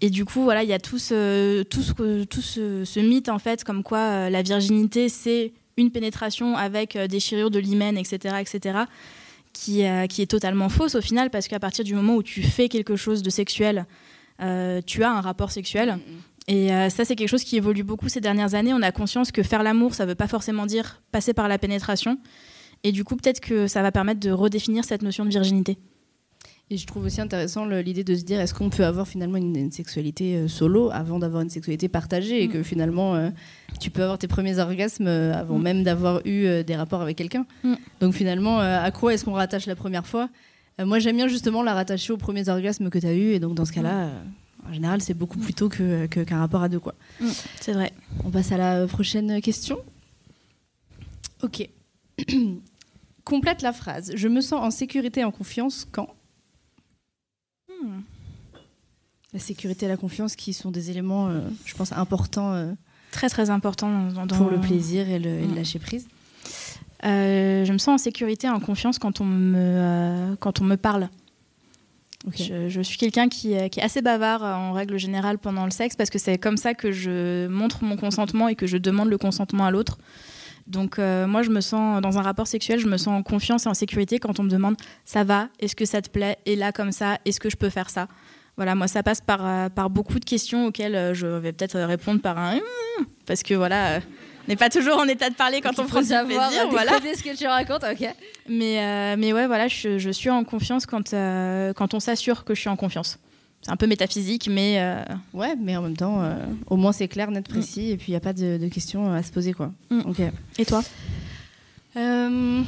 Et du coup, voilà, il y a tout ce, tout ce, tout ce, ce mythe, en fait, comme quoi euh, la virginité, c'est une pénétration avec euh, déchirure de l'hymen, etc., etc., qui, euh, qui est totalement fausse au final, parce qu'à partir du moment où tu fais quelque chose de sexuel, tu as un rapport sexuel. Et euh, ça, c'est quelque chose qui évolue beaucoup ces dernières années. On a conscience que faire l'amour, ça ne veut pas forcément dire passer par la pénétration. Et du coup, peut-être que ça va permettre de redéfinir cette notion de virginité. Et je trouve aussi intéressant l'idée de se dire est-ce qu'on peut avoir finalement une, une sexualité euh, solo avant d'avoir une sexualité partagée et Mm. que finalement euh, tu peux avoir tes premiers orgasmes euh, avant Mm. même d'avoir eu des rapports avec quelqu'un. Mm. Donc finalement, à quoi est-ce qu'on rattache la première fois? Moi j'aime bien justement la rattacher aux premiers orgasmes que tu as eu et donc dans ce cas-là, en général c'est beaucoup plus tôt que- que- qu'un rapport à deux. quoi. C'est vrai. On passe à la prochaine question. Ok. Complète la phrase. Je me sens en sécurité et en confiance quand? Hmm. La sécurité et la confiance qui sont des éléments, euh, je pense, importants euh, Très très important dans, dans- pour le plaisir et le, et le Mm. lâcher prise. Euh, je me sens en sécurité, en confiance quand on me, quand on me parle. Je, suis quelqu'un qui, est- assez bavard euh, en règle générale pendant le sexe parce que c'est comme ça que je montre mon consentement et que je demande le consentement à l'autre. Donc euh, moi, je me sens dans un rapport sexuel, je me sens en confiance et en sécurité quand on me demande ça va, est-ce que ça te plaît, et là comme ça, est-ce que je peux faire ça? Voilà, moi ça passe par, euh, beaucoup de questions auxquelles euh, je vais peut-être répondre par un Hum parce que voilà, euh, n'est pas toujours en état de parler quand Donc, on prend du savoir, plaisir. euh, Voilà. ce que tu racontes, ok. Mais, euh, mais ouais, voilà, je, je suis en confiance quand, euh, quand on s'assure que je suis en confiance. C'est un peu métaphysique, mais. euh, Ouais, mais en même temps, euh, au moins c'est clair, net, précis, et puis il n'y a pas de, de questions à se poser, quoi. Ok. Et toi? Euh,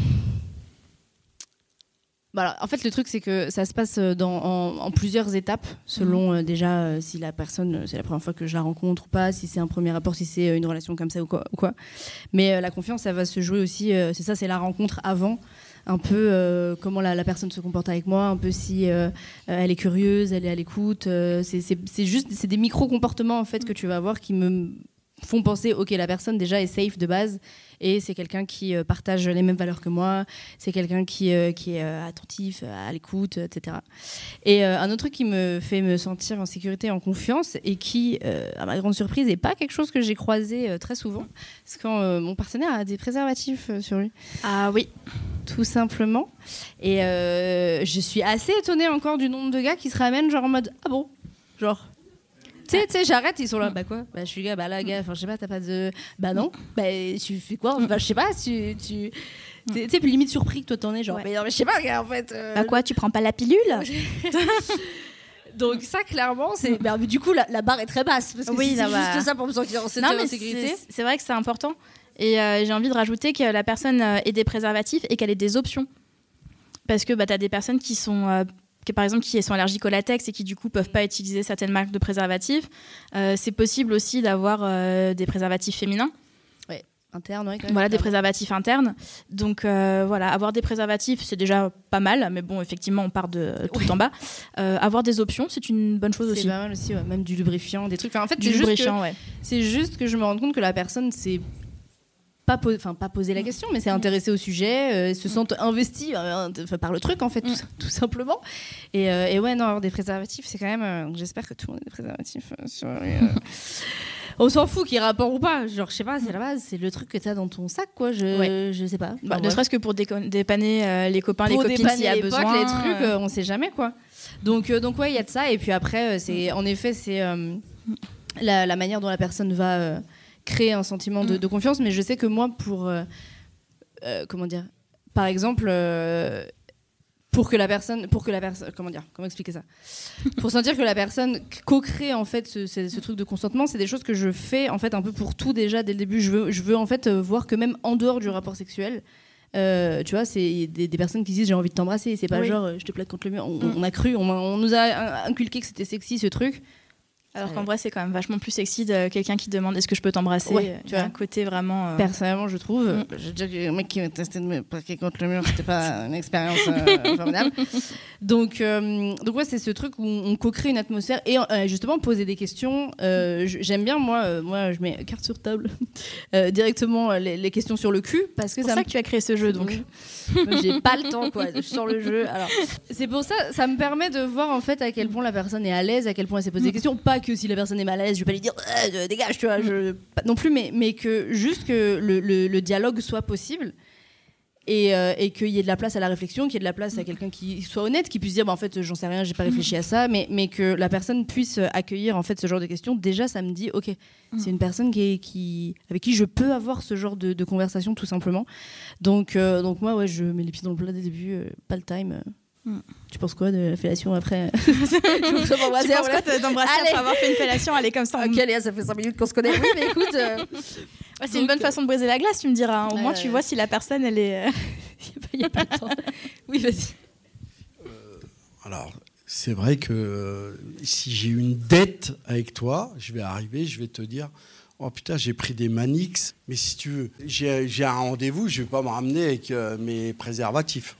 Voilà, en fait, le truc, c'est que ça se passe dans, en, en plusieurs étapes, selon euh, déjà euh, si la personne, euh, c'est la première fois que je la rencontre ou pas, si c'est un premier rapport, si c'est euh, une relation comme ça ou quoi. ou quoi. Mais euh, la confiance, ça va se jouer aussi, euh, c'est ça, c'est la rencontre avant, un peu euh, comment la, la personne se comporte avec moi, un peu si euh, euh, elle est curieuse, elle est à l'écoute. euh, c'est juste, c'est des micro-comportements en fait que tu vas avoir qui me font penser, ok, la personne déjà est safe de base et c'est quelqu'un qui euh, partage les mêmes valeurs que moi, c'est quelqu'un qui, euh, qui est euh, attentif, à l'écoute, etc. Et un autre truc qui me fait me sentir en sécurité, en confiance et qui, à ma grande surprise, n'est pas quelque chose que j'ai croisé très souvent, c'est quand mon partenaire a des préservatifs sur lui. Ah oui. Tout simplement. Et je suis assez étonnée encore du nombre de gars qui se ramènent genre en mode ah bon, genre Tu sais, tu sais, j'arrête, ils sont là, bah quoi? Bah je suis gars, bah là, gars, enfin je sais pas, t'as pas de. Bah non, bah tu fais quoi? Bah je sais pas, tu. tu... Tu sais, puis limite surpris que toi t'en es, genre, mais non, mais je sais pas, gars, en fait. euh, Bah quoi, tu prends pas la pilule? Donc ça, clairement, c'est. bah, du coup, la, la barre est très basse. Parce que Oui, si c'est bah. juste ça pour me sentir en sécurité. c'est- vrai que c'est important. Et euh, j'ai envie de rajouter que la personne euh, ait des préservatifs et qu'elle ait des options. Parce que bah, tu as des personnes qui sont, euh, qui, par exemple, qui sont allergiques au latex et qui, du coup, peuvent pas utiliser certaines marques de préservatifs. Euh, c'est possible aussi d'avoir euh, des préservatifs féminins. Ouais, interne, ouais, quand même. Voilà, des préservatifs internes. Donc euh, voilà, avoir des préservatifs, c'est déjà pas mal, mais bon, effectivement, on part de tout en bas. Avoir des options, c'est une bonne chose C'est aussi. pas mal aussi, ouais, même du lubrifiant, des trucs. Enfin, en fait, Du c'est juste que- ouais. C'est juste que je me rends compte que la personne s'est pas, po- pas posé Mm. la question, mais s'est intéressée au sujet, euh, se sent investie euh, enfin, par le truc, en fait, Mm. tout, tout simplement. Et, euh, et ouais, non, avoir des préservatifs, c'est quand même. euh, J'espère que tout le monde a des préservatifs euh, sur les, euh, On s'en fout qu'il rapport ou pas. Genre, je sais pas, c'est la base, c'est le truc que t'as dans ton sac, quoi. Je, Ouais. je sais pas. Bah, ne serait-ce que pour dépanner euh, les copains, Pour les copines s'il y a besoin. les trucs, euh, euh, on sait jamais quoi. Donc, euh, donc ouais, il y a de ça. Et puis après, euh, c'est en effet, c'est euh, la, la manière dont la personne va euh, créer un sentiment de, de confiance. Mais je sais que moi, pour euh, euh, comment dire, par exemple. euh, pour que la personne, pour que la personne, comment dire, comment expliquer ça? Pour sentir que la personne co-crée en fait ce, ce- ce truc de consentement, c'est des choses que je fais en fait un peu pour tout déjà dès le début. Je veux, je veux en fait voir que même en dehors du rapport sexuel, euh, tu vois, c'est des, des personnes qui disent j'ai envie de t'embrasser. C'est pas Oui. genre je te plaque contre le mur. On, Mm. on a cru, on, nous a in- inculqué que c'était sexy ce truc. Alors qu'en vrai, c'est quand même vachement plus sexy de quelqu'un qui demande est-ce que je peux t'embrasser Ouais, Tu vois. un côté vraiment. euh, Personnellement, je trouve. Mm. J'ai déjà vu un mec qui m'a testé de me plaquer contre le mur, c'était pas une expérience euh, formidable. Donc, euh, donc ouais, c'est ce truc où on co-crée une atmosphère et justement poser des questions. J'aime bien, moi, moi, je mets carte sur table directement les, les questions sur le cul parce que C'est pour ça que tu as créé ce jeu, donc. J'ai pas le temps, quoi. Je sors le jeu. Alors, c'est pour ça, ça me permet de voir en fait à quel point la personne est à l'aise, à quel point elle s'est posé des questions. Pas que si la personne est mal à l'aise, je vais pas lui dire Euh, dégage, tu vois. Je... pas non plus, mais, mais que juste que le, le- le dialogue soit possible. Et, euh, et qu'il y ait de la place à la réflexion, qu'il y ait de la place à quelqu'un qui soit honnête, qui puisse dire bah, en fait j'en sais rien, j'ai pas réfléchi à ça, mais, mais que la personne puisse accueillir en fait ce genre de questions. Déjà, ça me dit ok, c'est une personne qui, est- qui avec qui je peux avoir ce genre de, de conversation tout simplement. Donc euh, donc moi ouais, je mets les pieds dans le plat dès le début, euh, pas le time. Euh. Tu penses quoi de la fellation après Tu penses quoi de- d'embrasser après avoir fait une fellation Elle est comme ça. Ok, Léa, ça fait 5 minutes qu'on se connaît. Oui, mais écoute. euh, Ouais, c'est une bonne façon de briser la glace, tu me diras. hein. Au moins, tu vois si la personne, elle est. euh, Il y a pas de temps. Oui, vas-y. Alors, c'est vrai que euh, si j'ai une dette avec toi, je vais arriver, je vais te dire Oh putain, j'ai pris des Manix, mais si tu veux, j'ai un rendez-vous, je vais pas me ramener avec euh, mes préservatifs.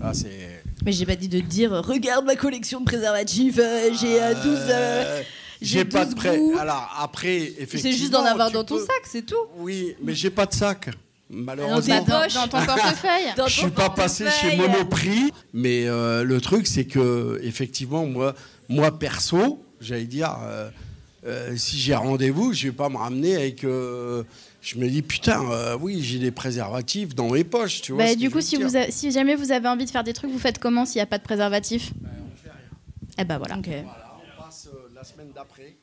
Ça, c'est. Mais j'ai pas dit de dire regarde ma collection de préservatifs, euh, j'ai euh, 12. euh, Euh, j'ai pas de 12 prêt. Alors après, effectivement. C'est juste d'en avoir dans ton sac, c'est tout. Oui, mais j'ai pas de sac. Malheureusement. Dans ta poche. Dans ton portefeuille. Dans je suis pas passé chez. Monoprix, mais euh, le truc c'est que effectivement moi, moi perso, j'allais dire, euh, euh, si j'ai rendez-vous, je vais pas me ramener avec. Euh, je me dis putain, euh, oui, j'ai des préservatifs dans mes poches, tu vois. Bah, du coup, si, dire. vous a- si jamais vous avez envie de faire des trucs, vous faites comment s'il n'y a pas de préservatif Eh bah voilà. On passe euh, la semaine d'après.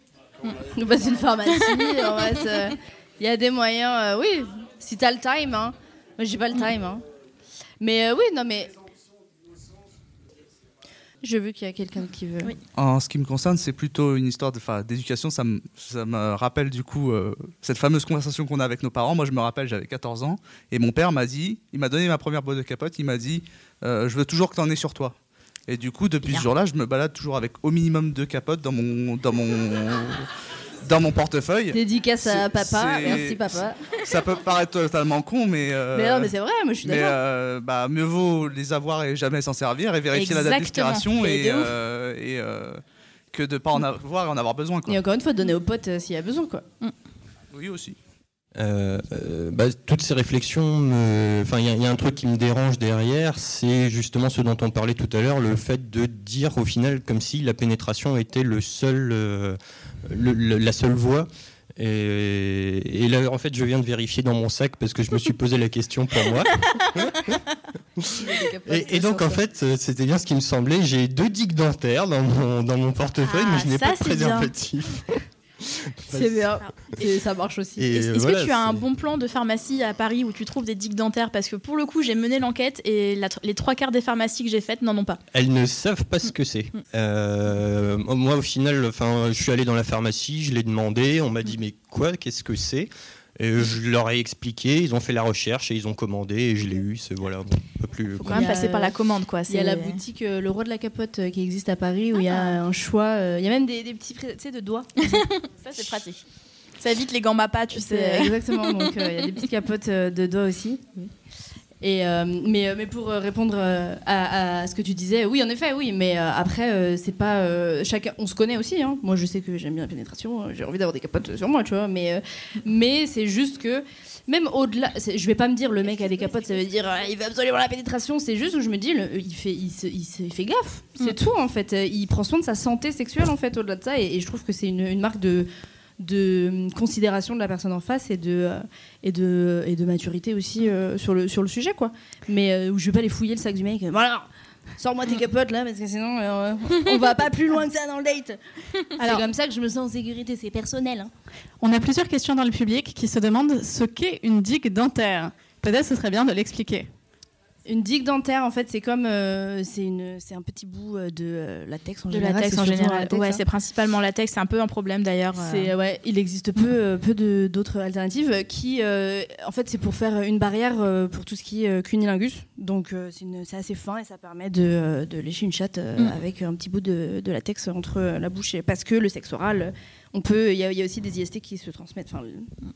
On passe une pharmacie, on se- Il y a des moyens, euh, oui, si t'as le time. Hein. Moi, j'ai pas le time. Hein. Mais euh, oui, non, mais. Je veux qu'il y a quelqu'un qui veut. En ce qui me concerne, c'est plutôt une histoire de- enfin, d'éducation. Ça me, ça me rappelle du coup euh, cette fameuse conversation qu'on a avec nos parents. Moi, je me rappelle, j'avais 14 ans et mon père m'a dit, il m'a donné ma première boîte de capote. Il m'a dit, euh, je veux toujours que tu en aies sur toi. Et du coup, depuis ce jour-là, je me balade toujours avec au minimum deux capotes dans mon, dans mon, dans mon portefeuille. Dédicace à papa, merci papa. Ça peut paraître totalement con, mais. euh, Mais non, mais c'est vrai, moi, je suis d'accord. euh, bah, mieux vaut les avoir et jamais s'en servir et vérifier la date d'expiration Et euh, euh, que de pas en avoir et en avoir besoin. Quoi. Et encore une fois, donner aux potes s'il y a besoin, quoi. Oui, aussi. Euh, euh, bah, toutes ces réflexions, enfin, il y, a- il y a un truc qui me dérange derrière, c'est justement ce dont on parlait tout à l'heure, le fait de dire au final comme si la pénétration était le seul, euh, le- le- la seule voie. Et, et là, en fait, je viens de vérifier dans mon sac parce que je me suis posé la question pour moi. et, et donc, en fait, c'était bien ce qui me semblait. J'ai deux digues dentaires dans mon, dans mon portefeuille, mais je n'ai pas de préservatif. C'est bien. Et ça marche aussi. Est-ce voilà, que tu as un bon plan de pharmacie à Paris où tu trouves des digues dentaires Parce que pour le coup, j'ai mené l'enquête et la- les trois quarts des pharmacies que j'ai faites n'en ont pas. Elles ne savent pas ce que c'est. Euh, moi, au final, enfin, je suis allé dans la pharmacie, je l'ai demandé, on m'a dit mais quoi, qu'est-ce que c'est? Et Je leur ai expliqué, ils ont fait la recherche et ils ont commandé et je l'ai eu. C'est voilà, bon, pas plus. Faut quand même passer par la commande, quoi. Il y a la boutique euh, Le Roi de la Capote euh, qui existe à Paris où il y a un choix. euh, Il y a même des, des petits tu sais, de doigts. Ça, c'est pratique. Ça évite les gants MAPA, tu sais. exactement. Donc euh, il y a des petites capotes euh, de doigts aussi. Et euh, mais, euh, mais pour euh, répondre à, à ce que tu disais, oui, en effet, oui. Mais après, c'est pas chacun. On se connaît aussi. hein. Moi, je sais que j'aime bien la pénétration. J'ai envie d'avoir des capotes sur moi, tu vois. Mais mais c'est juste que même au-delà, je vais pas me dire le mec a des capotes, ça veut dire il veut absolument la pénétration. C'est juste où je me dis, le- il fait il, se- il se- il fait gaffe. C'est Mm. tout en fait. Il prend soin de sa santé sexuelle en fait au-delà de ça. Et, et je trouve que c'est une, une marque de de considération de la personne en face et de, euh, et de, et de maturité aussi euh, sur, le, sur le sujet. quoi. Mais euh, où je vais pas les fouiller le sac du mec. euh, Voilà, sors-moi tes capotes là, parce que sinon euh, on va pas plus loin que ça dans le date. Alors- c'est comme ça que je me sens en sécurité, c'est personnel. hein. On a plusieurs questions dans le public qui se demandent ce qu'est une digue dentaire. Peut-être ce serait bien de l'expliquer. Une digue dentaire, en fait, c'est comme. euh, c'est une- c'est un petit bout euh, de euh, latex en De général. latex en général. latex, ouais, hein. c'est principalement latex. C'est un peu un problème d'ailleurs. euh. Ouais, il existe peu peu de d'autres alternatives qui en fait c'est pour faire une barrière pour tout ce qui est cunilingus. Donc c'est assez fin et ça permet de, de lécher une chatte Mm. avec un petit bout de, de latex entre la bouche et parce que le sexe oral on peut il y, y a aussi des IST qui se transmettent enfin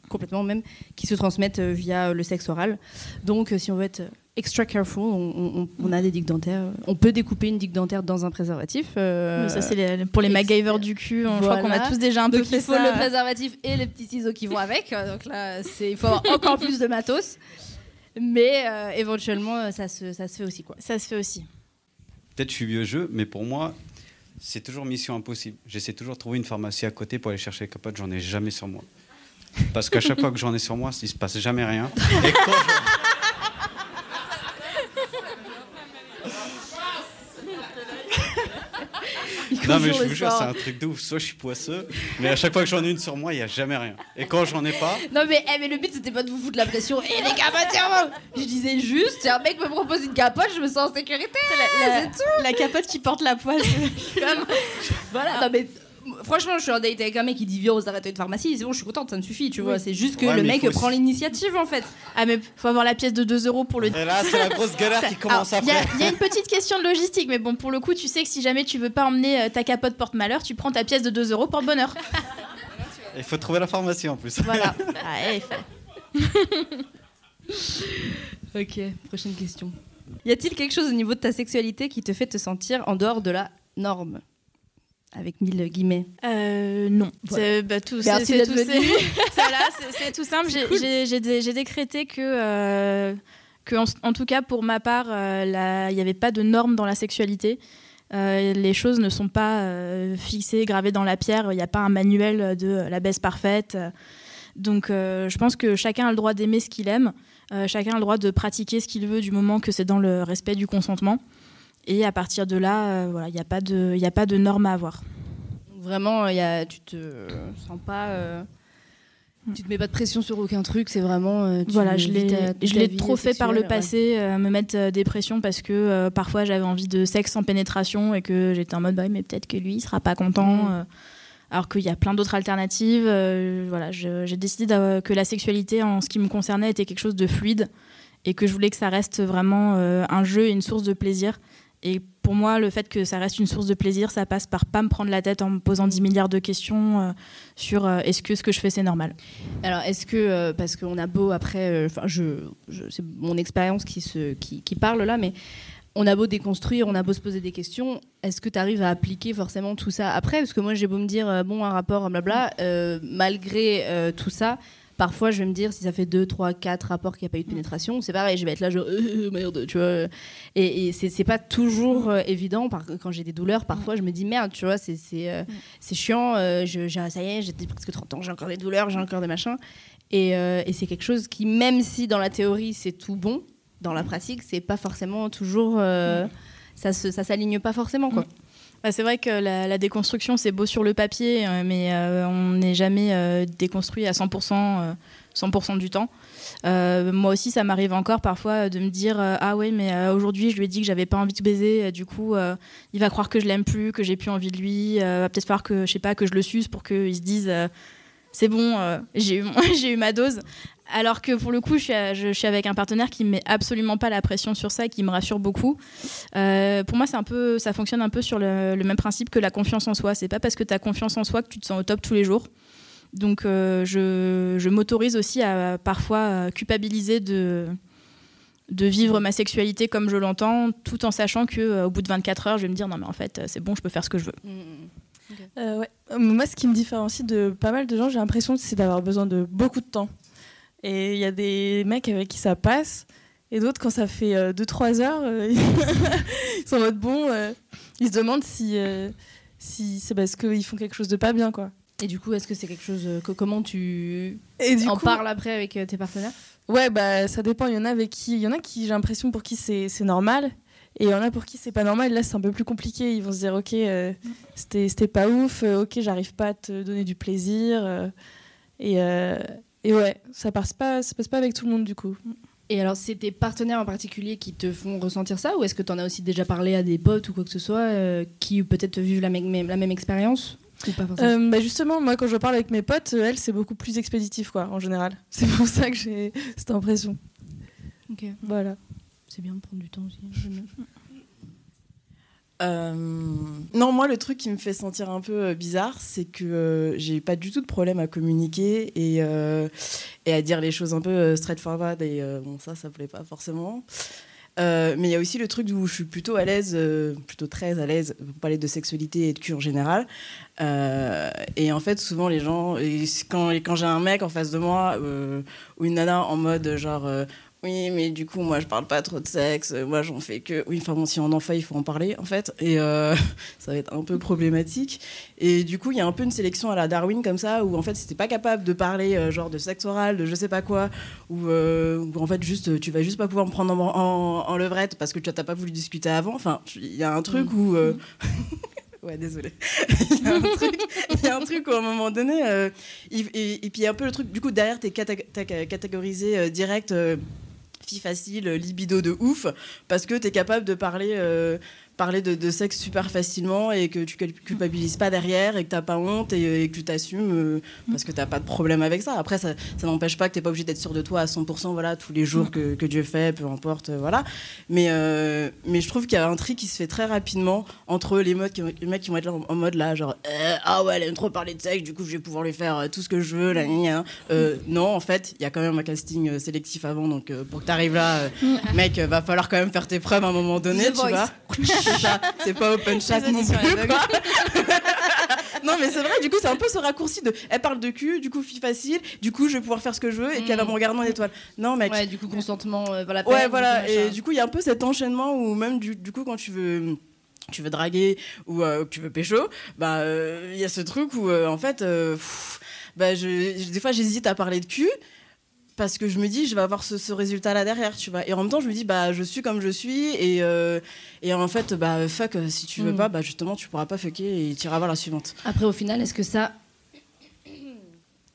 complètement même qui se transmettent via le sexe oral. Donc si on veut être extra careful, on, on- on a des digues dentaires. On peut découper une digue dentaire dans un préservatif. euh, Mais ça, c'est les- pour les MacGyver du cul. on- Je crois qu'on a tous déjà un peu Donc fait il faut ça. le préservatif et les petits ciseaux qui vont avec. Euh, Donc là, c'est il faut avoir encore plus de matos. Mais euh, éventuellement, euh, ça se, ça se fait aussi. Quoi. Ça se fait aussi. Peut-être je suis vieux jeu, mais pour moi, c'est toujours mission impossible. J'essaie toujours de trouver une pharmacie à côté pour aller chercher les capotes. J'en ai jamais sur moi. Parce qu'à chaque fois que j'en ai sur moi, il se passe jamais rien. Et quand je- Non mais je vous jure, c'est un truc de ouf. Soit je suis poisseux, mais à chaque fois que j'en ai une sur moi, il y a jamais rien. Et quand j'en ai pas, Non mais, eh, mais le but c'était pas de vous foutre la pression et les capotes sur moi. Je disais juste, si un mec me propose une capote, je me sens en sécurité. La, c'est tout. la capote qui porte la poisse. Voilà. Non mais franchement, je suis en date avec un mec qui dit viens à une pharmacie, c'est bon, je suis contente, ça me suffit, tu vois. Oui. C'est juste que Ouais, le mec faut prend aussi- l'initiative en fait. Ah mais faut avoir la pièce de 2 euros pour le. et là c'est la grosse galère qui commence Il y, après. a- il y a une petite question de logistique, mais bon, pour le coup, tu sais que si jamais tu veux pas emmener euh, ta capote porte-malheur, tu prends ta pièce de 2 euros porte-bonheur. Il faut trouver la pharmacie en plus. Voilà. Ah, eh, faut- Ok, prochaine question. Y a-t-il quelque chose au niveau de ta sexualité qui te fait te sentir en dehors de la norme? Avec mille guillemets. Euh, non. C'est bah, tout, Merci d'être venu. c'est- simple. J'ai- J'ai j'ai dé- j'ai décrété que, euh, que en, en tout cas pour ma part, euh, il n'y avait pas de normes dans la sexualité. Euh, les choses ne sont pas fixées, gravées dans la pierre. Il n'y a pas un manuel de la baisse parfaite. Donc, je pense que chacun a le droit d'aimer ce qu'il aime. Chacun a le droit de pratiquer ce qu'il veut du moment que c'est dans le respect du consentement. Et à partir de là, euh, voilà, il n'y a pas de, a pas de normes à avoir. Vraiment, y a, tu te sens pas. euh, tu te mets pas de pression sur aucun truc, c'est vraiment. euh, tu Voilà, je l'ai, ta- je ta l'ai vie trop fait par le ouais. passé, euh, me mettre euh, des pressions parce que euh, parfois j'avais envie de sexe sans pénétration et que j'étais en mode bah oui, mais peut-être que lui il sera pas content. Euh, alors qu'il y a plein d'autres alternatives. euh, voilà, je- j'ai décidé que la sexualité en ce qui me concernait était quelque chose de fluide et que je voulais que ça reste vraiment euh, un jeu et une source de plaisir. Et pour moi, le fait que ça reste une source de plaisir, ça passe par pas me prendre la tête en me posant 10 milliards de questions euh, sur euh, est-ce que ce que je fais c'est normal? Alors, est-ce que, euh, parce qu'on a beau après, enfin, c'est mon expérience qui, parle là, mais on a beau déconstruire, on a beau se poser des questions, est-ce que tu arrives à appliquer forcément tout ça après? Parce que moi, j'ai beau me dire, bon, un rapport, blabla, malgré tout ça, Parfois, je vais me dire, si ça fait 2, 3, 4 rapports qu'il n'y a pas eu de pénétration, c'est pareil, je vais être là, genre, euh, merde, tu vois. Et, et c'est pas toujours euh, évident. Par- quand j'ai des douleurs, parfois, je me dis, merde, tu vois, c'est euh, chiant, euh, je, ça y est, j'ai presque 30 ans, j'ai encore des douleurs, j'ai encore des machins. Et, euh, et c'est quelque chose qui, même si dans la théorie, c'est tout bon, dans la pratique, c'est pas forcément toujours. euh, ça s'aligne pas forcément, quoi. Bah, c'est vrai que la, déconstruction, c'est beau sur le papier, euh, mais euh, on n'est jamais euh, déconstruit à 100%, euh, 100% du temps. Moi aussi, ça m'arrive encore parfois de me dire Ah ouais, mais aujourd'hui, je lui ai dit que j'avais pas envie de baiser, du coup, il va croire que je l'aime plus, que j'ai plus envie de lui, va peut-être falloir que, je sais pas, que je le suce pour qu'il se dise C'est bon, j'ai eu, j'ai eu ma dose. Alors que pour le coup, je suis, à- je, je suis avec un partenaire qui me met absolument pas la pression sur ça, qui me rassure beaucoup. Euh, pour moi, c'est un peu, ça fonctionne un peu sur le, le même principe que la confiance en soi. C'est pas parce que tu as confiance en soi que tu te sens au top tous les jours. Donc, euh, je, je m'autorise aussi à parfois euh, culpabiliser de, de vivre ma sexualité comme je l'entends, tout en sachant que euh, au bout de 24 heures, je vais me dire non mais en fait, c'est bon, je peux faire ce que je veux. Euh, ouais. Euh, Moi, ce qui me différencie de pas mal de gens, j'ai l'impression que c'est d'avoir besoin de beaucoup de temps. Et il y a des mecs avec qui ça passe, et d'autres, quand ça fait 2-3 heures, euh, ils sont en mode bon, euh, ils se demandent si, euh, si c'est parce qu'ils font quelque chose de pas bien, quoi. Et du coup, est-ce que c'est quelque chose euh, que comment tu Et du en coup- parles après avec euh, tes partenaires? Ouais, bah ça dépend. Il y en a avec qui, il y en a qui j'ai l'impression pour qui c'est c'est normal, et il y en a pour qui c'est pas normal. Là, c'est un peu plus compliqué. Ils vont se dire, ok, euh, c'était c'était pas ouf. euh, ok, j'arrive pas à te donner du plaisir. euh, et, euh, et ouais, ça passe pas, ça passe pas avec tout le monde du coup. Et alors, c'est tes partenaires en particulier qui te font ressentir ça ou est-ce que tu en as aussi déjà parlé à des potes ou quoi que ce soit euh, qui peut-être vivent la, même- la même expérience ou pas forcément Euh, bah justement, moi quand je parle avec mes potes, euh, elles c'est beaucoup plus expéditif quoi, en général. C'est pour ça que j'ai cette impression. Ok. Voilà. C'est bien de prendre du temps aussi. Euh, non, moi, le truc qui me fait sentir un peu euh, bizarre, c'est que euh, j'ai pas du tout de problème à communiquer et, euh, à dire les choses un peu straightforward. Et bon, ça, ça plaît pas forcément. Mais il y a aussi le truc où je suis plutôt à l'aise, plutôt très à l'aise pour parler de sexualité et de cul en général. Et en fait, souvent les gens, quand, j'ai un mec en face de moi ou une nana en mode genre. Oui, mais du coup, moi, je parle pas trop de sexe. Moi, j'en fais que. Oui, enfin bon, si on en fait, il faut en parler, en fait. Et euh, ça va être un peu problématique. Et du coup, il y a un peu une sélection à la Darwin comme ça, où en fait, si t'es pas capable de parler euh, genre de sexe oral, de je sais pas quoi, ou euh, où, en fait, juste, tu vas juste pas pouvoir me prendre en, en, en levrette parce que tu t'as pas voulu discuter avant. Enfin, il y a un truc où. euh, Ouais, désolé. Il y a un truc, il y a un truc où à un moment donné, et, et puis il y a un peu le truc, du coup, derrière, t'es t'as catégorisé direct fille facile, libido de ouf, parce que t'es capable de parler, euh, parler de, de sexe super facilement et que tu cul- culpabilises pas derrière et que t'as pas honte et, et que tu t'assumes euh, parce que t'as pas de problème avec ça. Après, ça, ça n'empêche pas que t'es pas obligé d'être sûr de toi à 100% voilà, tous les jours que, que Dieu fait, peu importe. euh, voilà. Mais, euh, mais je trouve qu'il y a un tri qui se fait très rapidement entre les, modes qui, les mecs qui vont être là en, en mode là, genre Ah ouais, elle aime trop parler de sexe, du coup je vais pouvoir lui faire tout ce que je veux. Là. Euh, non, en fait, il y a quand même un casting sélectif avant, donc pour que t'arrives là, mec, va falloir quand même faire tes preuves à un moment donné, The tu vois. C'est ça, c'est pas open chat non plus. quoi. non, mais c'est vrai, du coup, c'est un peu ce raccourci de elle parle de cul, du coup, fille facile, du coup, je vais pouvoir faire ce que je veux et puis elle va me regarder en étoile. Non, mec. Ouais, du coup, consentement, euh, voilà. Ouais, voilà. Et du coup, il y a un peu cet enchaînement où même du, du coup, quand tu veux tu veux draguer ou euh, que tu veux pécho, bah euh, il y a ce truc où euh, en fait, pff, bah, je, je- des fois j'hésite à parler de cul parce que je me dis je vais avoir ce, ce résultat là derrière, tu vois. Et en même temps je me dis bah je suis comme je suis et euh, et en fait bah fuck euh, si tu veux Mm. pas bah justement tu pourras pas fucker et tu iras voir la suivante. Après, au final, est-ce que ça.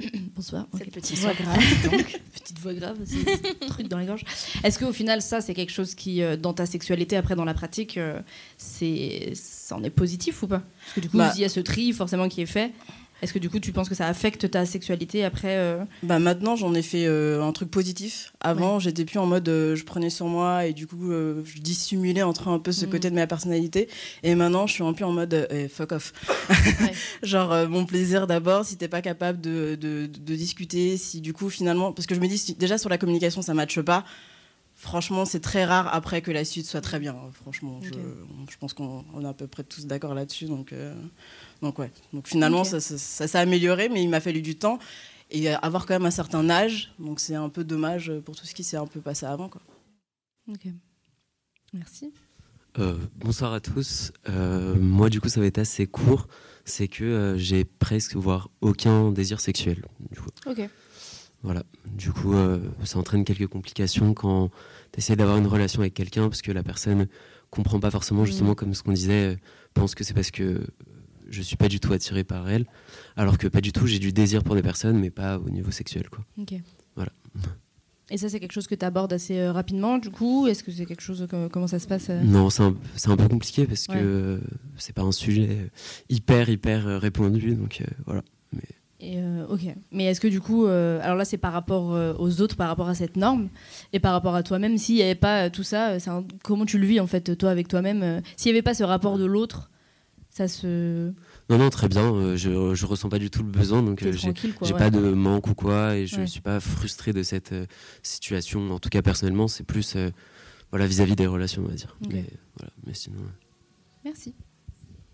Bonsoir. Cette Ok, petite voix grave. donc. petite voix grave, c'est un truc dans les gorges. Est-ce qu'au final, ça, c'est quelque chose qui, euh, dans ta sexualité, après, dans la pratique, euh, c'est, ça en est positif ou pas? Parce que du coup, Bah. il y a ce tri forcément qui est fait. Est-ce que du coup, tu penses que ça affecte ta sexualité après euh, Bah maintenant j'en ai fait euh, un truc positif. Avant j'étais plus en mode euh, je prenais sur moi et du coup je dissimulais entre un peu ce Mhm. côté de ma personnalité. Et maintenant je suis un peu en mode eh, fuck off. Genre mon plaisir d'abord si t'es pas capable de, de, de discuter, si du coup finalement parce que je me dis si déjà sur la communication ça matche pas. Franchement, c'est très rare après que la suite soit très bien. hein. Franchement, je, je pense qu'on on est à peu près tous d'accord là-dessus. Donc, euh, donc ouais. Donc finalement, ça, ça, ça s'est amélioré, mais il m'a fallu du temps. et avoir quand même un certain âge. Donc c'est un peu dommage pour tout ce qui s'est un peu passé avant. Quoi. Ok. Merci. Euh, bonsoir à tous. Euh, moi, du coup, ça va être assez court. C'est que euh, j'ai presque, voire aucun désir sexuel. Du coup. Ok. Voilà. Du coup, ça entraîne quelques complications quand tu essaies d'avoir une relation avec quelqu'un parce que la personne comprend pas forcément, justement, Mhm. comme ce qu'on disait, pense que c'est parce que je suis pas du tout attiré par elle, alors que pas du tout. J'ai du désir pour des personnes, mais pas au niveau sexuel, quoi. Ok. Voilà. Et ça, c'est quelque chose que tu abordes assez euh, rapidement, du coup? Est-ce que c'est quelque chose. que- comment ça se passe euh? Non, c'est un, peu compliqué parce Ouais. que euh, c'est pas un sujet hyper, hyper euh, répandu. Donc voilà. Et, euh, ok. Mais est-ce que du coup, alors là c'est par rapport aux autres, par rapport à cette norme, et par rapport à toi-même, s'il n'y avait pas tout ça, un- comment tu le vis en fait, toi avec toi-même S'il n'y avait pas ce rapport de l'autre, ça se. Non, non, très bien. euh, je, je ressens pas du tout le besoin. Donc euh, j'ai tranquille, quoi, j'ai ouais. pas de manque ou quoi. Et je Ouais. suis pas frustré de cette euh, situation. En tout cas, personnellement, c'est plus euh, voilà, vis-à-vis des relations, on va dire. Mais, voilà, mais sinon. ouais. Merci.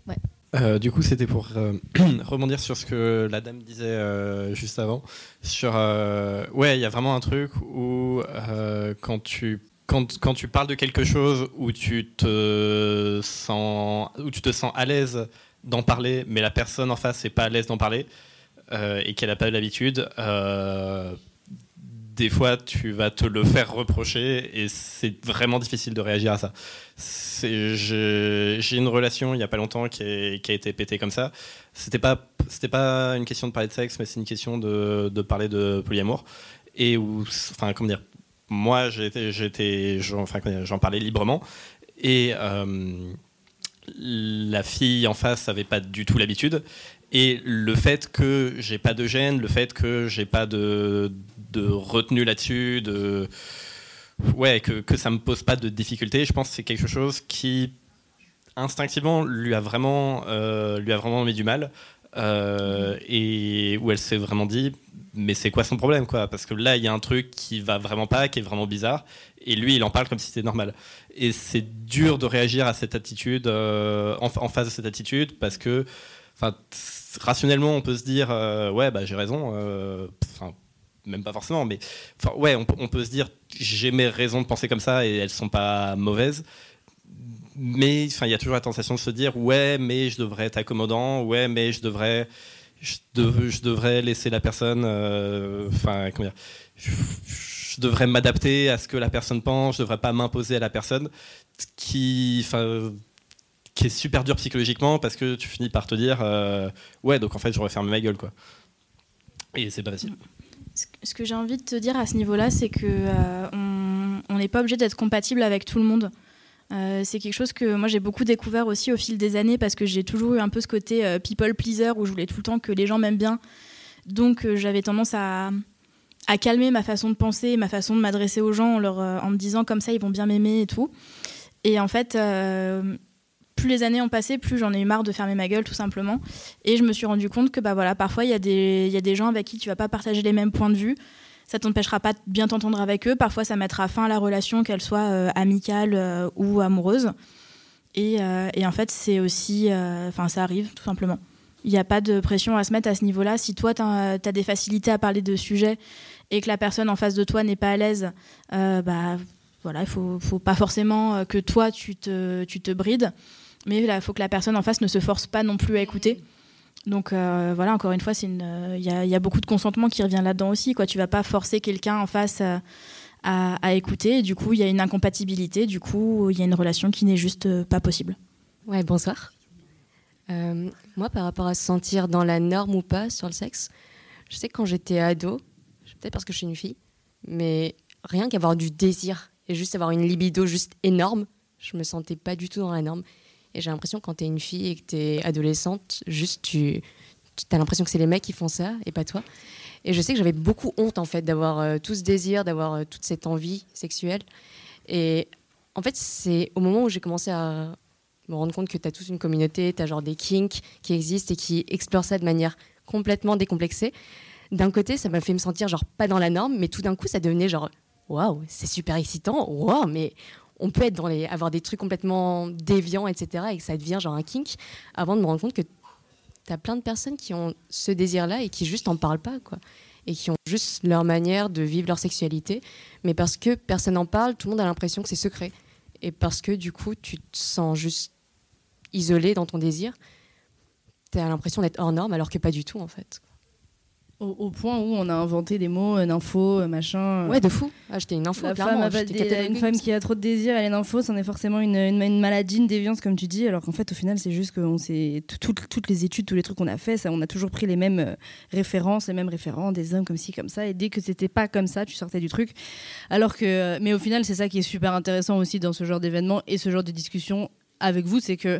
Ouais. Euh, du coup, c'était pour euh, rebondir sur ce que la dame disait euh, juste avant. Sur, euh, ouais, il y a vraiment un truc où euh, quand tu quand, tu parles de quelque chose où tu te sens où tu te sens à l'aise d'en parler, mais la personne en face n'est pas à l'aise d'en parler euh, et qu'elle n'a pas l'habitude. euh, des fois, tu vas te le faire reprocher et c'est vraiment difficile de réagir à ça. J'ai une relation il n'y a pas longtemps qui, a été pétée comme ça. C'était pas, pas une question de parler de sexe, mais c'est une question de, de parler de polyamour. Et où, enfin, comment dire, moi, j'en parlais librement. Et euh, la fille en face n'avait pas du tout l'habitude. Et le fait que j'ai pas de gêne, le fait que j'ai pas de, de retenue là-dessus, de ouais, que, que ça me pose pas de difficulté, je pense que c'est quelque chose qui instinctivement lui a vraiment, euh, lui a vraiment mis du mal. Euh, et où elle s'est vraiment dit mais c'est quoi son problème quoi? Parce que là il y a un truc qui va vraiment pas qui est vraiment bizarre et lui il en parle comme si c'était normal. Et c'est dur de réagir à cette attitude euh, en, face de cette attitude parce que enfin rationnellement on peut se dire euh, ouais bah j'ai raison enfin même pas forcément mais ouais on, on peut se dire j'ai mes raisons de penser comme ça et elles sont pas mauvaises mais enfin il y a toujours la tentation de se dire ouais mais je devrais être accommodant ouais mais je devrais je, dev- je devrais laisser la personne euh, enfin comment dire je, je devrais m'adapter à ce que la personne pense je devrais pas m'imposer à la personne qui enfin qui est super dur psychologiquement parce que tu finis par te dire euh, ouais donc en fait j'aurais fermé ma gueule quoi et c'est pas facile Ce que- j'ai envie de te dire à ce niveau-là, c'est que euh, on n'est pas obligé d'être compatible avec tout le monde. Euh, c'est quelque chose que moi j'ai beaucoup découvert aussi au fil des années parce que j'ai toujours eu un peu ce côté euh, people pleaser où je voulais tout le temps que les gens m'aiment bien. Donc euh, j'avais tendance à, calmer ma façon de penser, ma façon de m'adresser aux gens en, leur, en me disant comme ça ils vont bien m'aimer et tout. Et en fait, plus les années ont passé, plus j'en ai eu marre de fermer ma gueule tout simplement. Et je me suis rendu compte que bah voilà, parfois il y, y a des gens avec qui tu vas pas partager les mêmes points de vue. Ça t'empêchera pas de bien t'entendre avec eux. Parfois ça mettra fin à la relation, qu'elle soit euh, amicale euh, ou amoureuse. Et, euh, et en fait c'est aussi, enfin ça arrive tout simplement. Il n'y a pas de pression à se mettre à ce niveau-là. Si toi tu as, des facilités à parler de sujets et que la personne en face de toi n'est pas à l'aise, bah voilà, il faut, faut pas forcément que toi tu te, tu te brides, mais il faut que la personne en face ne se force pas non plus à écouter. Donc euh, voilà, encore une fois, une- euh, il y, a- il y a beaucoup de consentement qui revient là-dedans aussi. Quoi. Tu vas pas forcer quelqu'un en face euh, à, écouter. Et du coup, il y a une incompatibilité. Du coup, il y a une relation qui n'est juste pas possible. Ouais, bonsoir. Moi, par rapport à se sentir dans la norme ou pas sur le sexe, je sais que quand j'étais ado, peut-être parce que je suis une fille, mais rien qu'avoir du désir et juste avoir une libido juste énorme, je me sentais pas du tout dans la norme. Et j'ai l'impression quand t'es une fille et que t'es adolescente, juste tu, tu as l'impression que c'est les mecs qui font ça et pas toi. Et je sais que j'avais beaucoup honte en fait d'avoir euh, tout ce désir, d'avoir euh, toute cette envie sexuelle. Et en fait, c'est au moment où j'ai commencé à me rendre compte que tu as toute une communauté, tu as genre des kinks qui existent et qui explorent ça de manière complètement décomplexée. D'un côté, ça m'a fait me sentir genre pas dans la norme, mais tout d'un coup, ça devenait genre waouh, c'est super excitant, waouh, mais on peut être dans les, avoir des trucs complètement déviants, etc. et que ça devient genre un kink avant de me rendre compte que tu as plein de personnes qui ont ce désir-là et qui juste en parlent pas, quoi. et qui ont juste leur manière de vivre leur sexualité, mais parce que personne n'en parle, tout le monde a l'impression que c'est secret. Et parce que du coup, tu te sens juste isolé dans ton désir, tu as l'impression d'être hors norme alors que pas du tout en fait. Au, au point où on a inventé des mots, euh, nympho, euh, machin. Ouais, de fou. Ah, j'étais une info, La clairement, femme, a des- une femme qui a trop de désir, elle est nympho, c'en est forcément une, une, une maladie, une déviance, comme tu dis, alors qu'en fait, au final, c'est juste que toutes, toutes les études, tous les trucs qu'on a fait, ça, on a toujours pris les mêmes euh, références, les mêmes référents, des hommes comme ci, comme ça, et dès que c'était pas comme ça, tu sortais du truc. Alors que, euh, mais au final, c'est ça qui est super intéressant aussi dans ce genre d'événement et ce genre de discussion avec vous, c'est que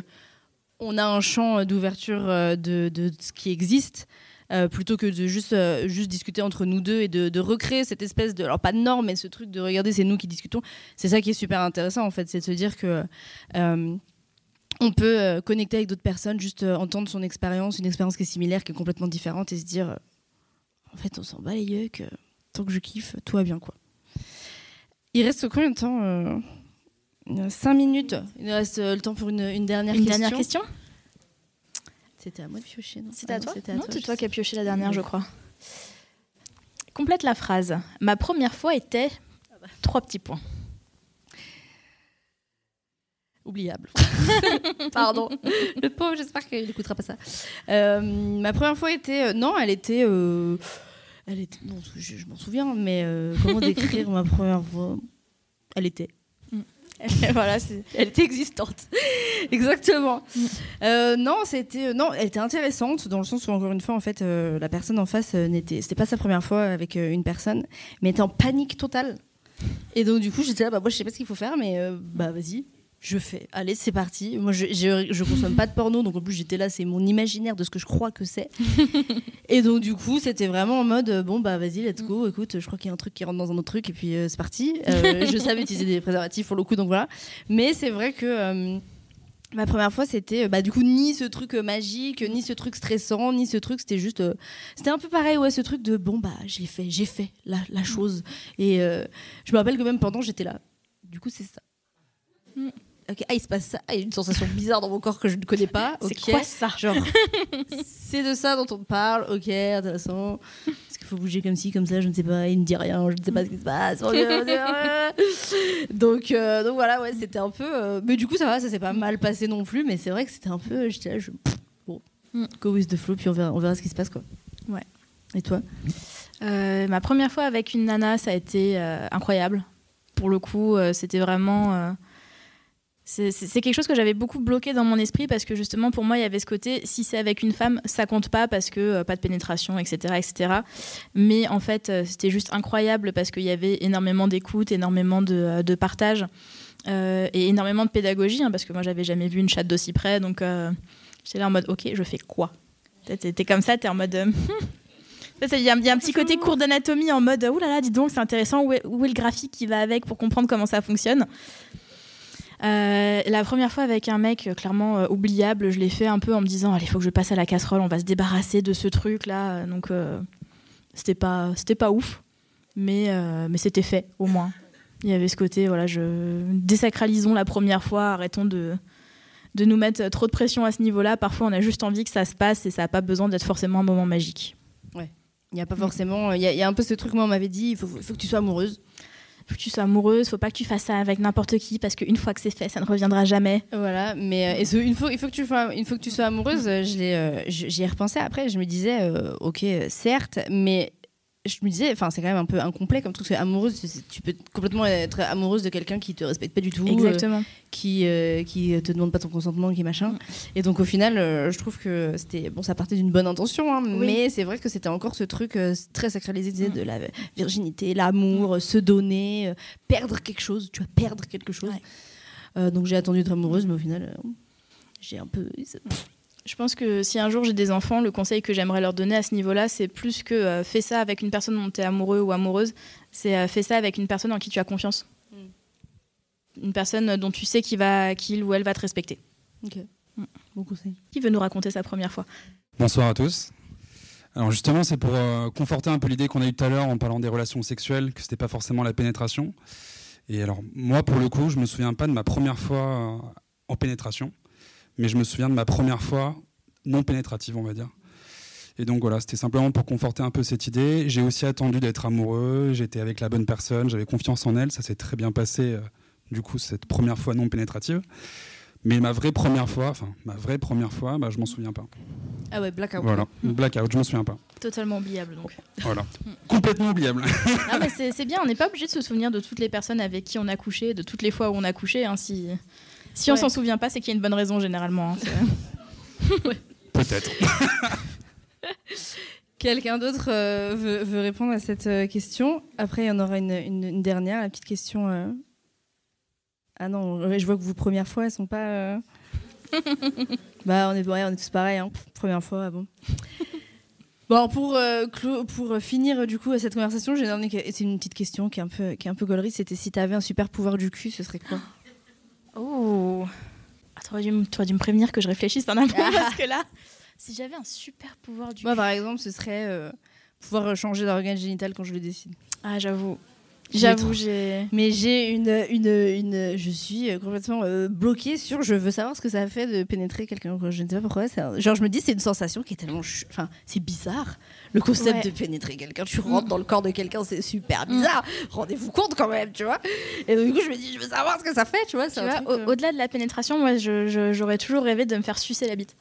on a un champ d'ouverture euh, de, de ce qui existe. Euh, plutôt que de juste, euh, juste discuter entre nous deux et de, de recréer cette espèce de. Alors, pas de norme, mais ce truc de regarder, c'est nous qui discutons. C'est ça qui est super intéressant, en fait, c'est de se dire que. euh, on peut connecter avec d'autres personnes, juste entendre son expérience, une expérience qui est similaire, qui est complètement différente, et se dire, en fait, on s'en bat les yeux, que tant que je kiffe, tout va bien, quoi. Il reste combien de temps euh, 5 minutes? Il nous reste le temps pour une, une dernière Une question. dernière question? C'était à moi de piocher, non C'était à toi Non, c'est toi qui as pioché la dernière, Oui. je crois. Complète la phrase. Ma première fois était trois petits points. Oubliable. Pardon. Le pauvre, j'espère qu'il n'écoutera pas ça. Euh, ma première fois était. euh, non, elle était. euh, elle était. Non, je, je m'en souviens, mais euh, comment décrire ma première fois? Elle était. voilà, elle était existante. Exactement. Euh, non, c'était euh, non, elle était intéressante dans le sens où encore une fois, en fait, euh, la personne en face euh, n'était, c'était pas sa première fois avec une personne, mais était en panique totale. Et donc du coup, j'étais là, bah moi je sais pas ce qu'il faut faire, mais bah vas-y. Je fais, allez, c'est parti. Moi, je, je, je consomme pas de porno, donc en plus, j'étais là, c'est mon imaginaire de ce que je crois que c'est. et donc, du coup, c'était vraiment en mode, euh, bon, bah, vas-y, let's go. Écoute, je crois qu'il y a un truc qui rentre dans un autre truc, et puis euh, c'est parti. Euh, je savais utiliser des préservatifs pour le coup, donc voilà. Mais c'est vrai que. euh, Ma première fois, c'était bah, du coup ni ce truc magique, ni ce truc stressant, ni ce truc. C'était juste. euh, c'était un peu pareil, ouais, ce truc de bon, bah, j'ai fait, j'ai fait la, la chose. Et euh, je me rappelle que même pendant, j'étais là. Du coup, c'est ça. Ok, ah, il se passe ça. Il y a une sensation bizarre dans mon corps que je ne connais pas. C'est quoi ça Genre, c'est de ça dont on parle. Ok, intéressant. Est-ce qu'il faut bouger comme ci, comme ça Je ne sais pas. Il ne dit rien. Je ne sais pas ce qui se passe. Donc, euh, donc voilà, ouais, c'était un peu. euh, Mais du coup, ça va, ça s'est pas mal passé non plus. Mais c'est vrai que c'était un peu. J'étais là, je. Bon, go with the flow, puis on verra, on verra ce qui se passe, quoi. Ouais. Et toi? Euh, ma première fois avec une nana, ça a été incroyable. Pour le coup, c'était vraiment. C'est quelque chose que j'avais beaucoup bloqué dans mon esprit parce que justement, pour moi, il y avait ce côté si c'est avec une femme, ça compte pas parce que euh, pas de pénétration, etc. etc. Mais en fait, euh, c'était juste incroyable parce qu'il y avait énormément d'écoute, énormément de, euh, partage et énormément de pédagogie hein, parce que moi, j'avais jamais vu une chatte d'aussi près. Donc, j'étais là en mode ok, je fais quoi? T'es comme ça, t'es en mode. ça, Il y, y a un petit côté cours d'anatomie en mode là, dis donc, c'est intéressant, où est le graphique qui va avec pour comprendre comment ça fonctionne? Euh, la première fois avec un mec euh, clairement euh, oubliable, je l'ai fait un peu en me disant allez, il faut que je passe à la casserole, on va se débarrasser de ce truc là. Donc c'était pas, c'était pas ouf, mais, mais c'était fait au moins. Il y avait ce côté, voilà, je désacralisons la première fois, arrêtons de, de nous mettre trop de pression à ce niveau-là. Parfois, on a juste envie que ça se passe et ça n'a pas besoin d'être forcément un moment magique. Ouais. Il n'y a pas forcément. Il y, a- un peu ce truc, moi, on m'avait dit il faut que tu sois amoureuse. Que tu sois amoureuse, faut pas que tu fasses ça avec n'importe qui parce qu'une fois que c'est fait, ça ne reviendra jamais. Voilà, mais euh, et une fois, il faut que tu sois, une fois que tu sois amoureuse, euh, euh, j'y ai repensé après. Je me disais, euh, ok, euh, certes, mais je me disais, enfin, c'est quand même un peu incomplet comme truc. C'est amoureuse, c'est- c'est- tu peux complètement être amoureuse de quelqu'un qui te respecte pas du tout, euh, Exactement. qui euh, qui te demande pas ton consentement, qui machin. Et donc au final, euh, je trouve que c'était bon, ça partait d'une bonne intention, hein, Oui. mais c'est vrai que c'était encore ce truc euh, très sacralisé sais, de la virginité, l'amour, euh, se donner, perdre quelque chose. Tu vas perdre quelque chose. Donc j'ai attendu d'être amoureuse, mais au final, j'ai un peu. Je pense que si un jour j'ai des enfants, le conseil que j'aimerais leur donner à ce niveau-là, c'est plus que euh, fais ça avec une personne dont tu es amoureux ou amoureuse, c'est euh, fais ça avec une personne en qui tu as confiance. Une personne dont tu sais qu'il va, qu'il ou elle va te respecter. Ok. Bon conseil. Qui veut nous raconter sa première fois? Bonsoir à tous. Alors justement, c'est pour euh, conforter un peu l'idée qu'on a eue tout à l'heure en parlant des relations sexuelles, que c'était pas forcément la pénétration. Et alors moi, pour le coup, je me souviens pas de ma première fois euh, en pénétration, mais je me souviens de ma première fois non pénétrative, on va dire. Et donc voilà, c'était simplement pour conforter un peu cette idée. J'ai aussi attendu d'être amoureux, j'étais avec la bonne personne, j'avais confiance en elle, ça s'est très bien passé, euh, du coup, cette première fois non pénétrative. Mais ma vraie première fois, enfin, ma vraie première fois, bah, je m'en souviens pas. Ah ouais, blackout. Voilà, blackout, je m'en souviens pas. Totalement oubliable donc. Voilà, complètement oubliable. Ah, mais c'est c'est bien, on n'est pas obligé de se souvenir de toutes les personnes avec qui on a couché, de toutes les fois où on a couché. hein. Si, si on Ouais. s'en souvient pas, c'est qu'il y a une bonne raison généralement. hein. Peut-être. Quelqu'un d'autre euh, veut, veut répondre à cette euh, question? Après, il y en aura une, une- une dernière, la petite question. euh. Ah non, je vois que vous, première fois, elles sont pas. euh. bah, on est, ouais, on est tous pareils, hein. Première fois, ah bon. Bon, pour, euh, finir du coup cette conversation, j'ai demandé que- c'est une petite question qui est un peu, qui est un peu gaulerie. C'était si tu avais un super pouvoir du cul, ce serait quoi? Oh ah, T'aurais dû, me- t'aurais dû me prévenir que je réfléchisse en amont parce que là, si j'avais un super pouvoir du Moi, par exemple, ce serait euh, pouvoir changer d'organe génital quand je le décide. Ah, j'avoue. J'avoue, j'ai. Mais j'ai une, une, une. Je suis euh, complètement euh, bloquée sur. Je veux savoir ce que ça fait de pénétrer quelqu'un. Je ne sais pas pourquoi. un- Genre, je me dis, c'est une sensation qui est tellement. ch- Enfin, c'est bizarre. Le concept Ouais. de pénétrer quelqu'un. Tu rentres dans le corps de quelqu'un, c'est super bizarre. Rendez-vous compte quand même, tu vois. Et donc, du coup, je me dis, je veux savoir ce que ça fait, tu vois. Tu au- euh, au-delà de la pénétration, moi, j'aurais toujours rêvé de me faire sucer la bite.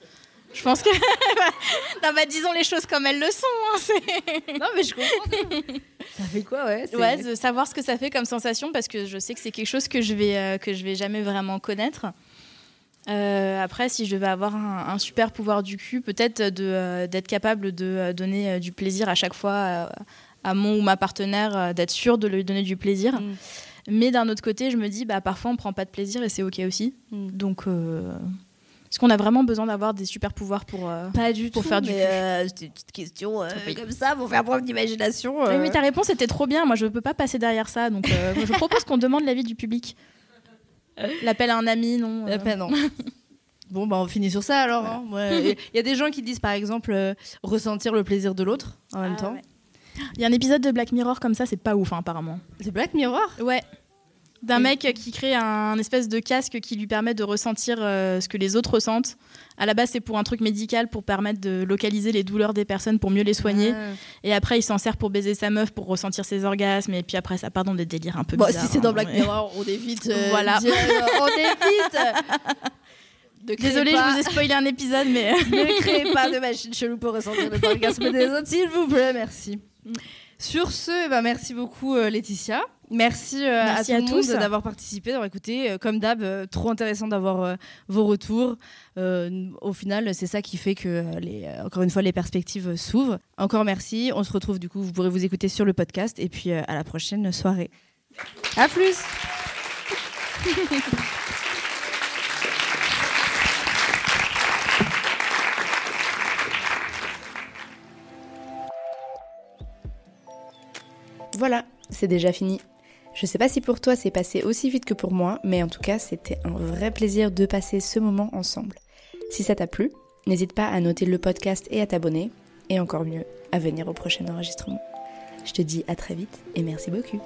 Je pense que. non, bah, disons les choses comme elles le sont. hein, Non, mais je comprends. ça fait quoi, ouais Ouais, de savoir ce que ça fait comme sensation parce que je sais que c'est quelque chose que je vais euh, que je vais jamais vraiment connaître. Euh, après, si je devais avoir un, un super pouvoir du cul, peut-être de euh, d'être capable de euh, donner euh, du plaisir à chaque fois euh, à mon ou ma partenaire, euh, d'être sûr de lui donner du plaisir. Mm. Mais d'un autre côté, je me dis, bah parfois on prend pas de plaisir et c'est ok aussi. Mm. Donc, euh, est-ce qu'on a vraiment besoin d'avoir des super pouvoirs pour euh, Pas du pour tout, faire du mais, cul? euh, C'était une petite question euh, comme ça pour faire preuve d'imagination. Oui, euh. mais ta réponse était trop bien. Moi, je peux pas passer derrière ça. Donc, euh, je propose qu'on demande l'avis du public. L'appel à un ami, non euh. L'appel, non. Bon, bah on finit sur ça alors. hein. Ouais. Il y a des gens qui disent par exemple euh, ressentir le plaisir de l'autre en même Ah, temps. ouais. Il y a un épisode de Black Mirror comme ça, c'est pas ouf hein, apparemment. C'est Black Mirror? Ouais. D'un mec qui crée un espèce de casque qui lui permet de ressentir euh, ce que les autres ressentent. À la base, c'est pour un truc médical pour permettre de localiser les douleurs des personnes pour mieux les soigner. Ah. Et après, il s'en sert pour baiser sa meuf pour ressentir ses orgasmes. Et puis après, ça part dans des délires un peu Bon, bizarres. si c'est dans hein, Black mais- Mirror, on évite. euh, Voilà. euh, on évite. Désolée, pas- je vous ai spoilé un épisode, mais. ne créez pas de machine chelou pour ressentir les orgasmes des autres, s'il vous plaît, merci. Sur ce, eh ben, merci beaucoup euh, Laetitia. Merci, euh, Merci à le tous. d'avoir participé, d'avoir écouté. Euh, Comme d'hab, euh, trop intéressant d'avoir euh, vos retours. Au final, c'est ça qui fait que, les, encore une fois, les perspectives s'ouvrent. Encore merci. On se retrouve du coup, vous pourrez vous écouter sur le podcast. Et puis à la prochaine soirée. À plus Voilà, c'est déjà fini. Je sais pas si pour toi c'est passé aussi vite que pour moi, mais en tout cas c'était un vrai plaisir de passer ce moment ensemble. Si ça t'a plu, n'hésite pas à noter le podcast et à t'abonner, et encore mieux, à venir au prochain enregistrement. Je te dis à très vite et merci beaucoup.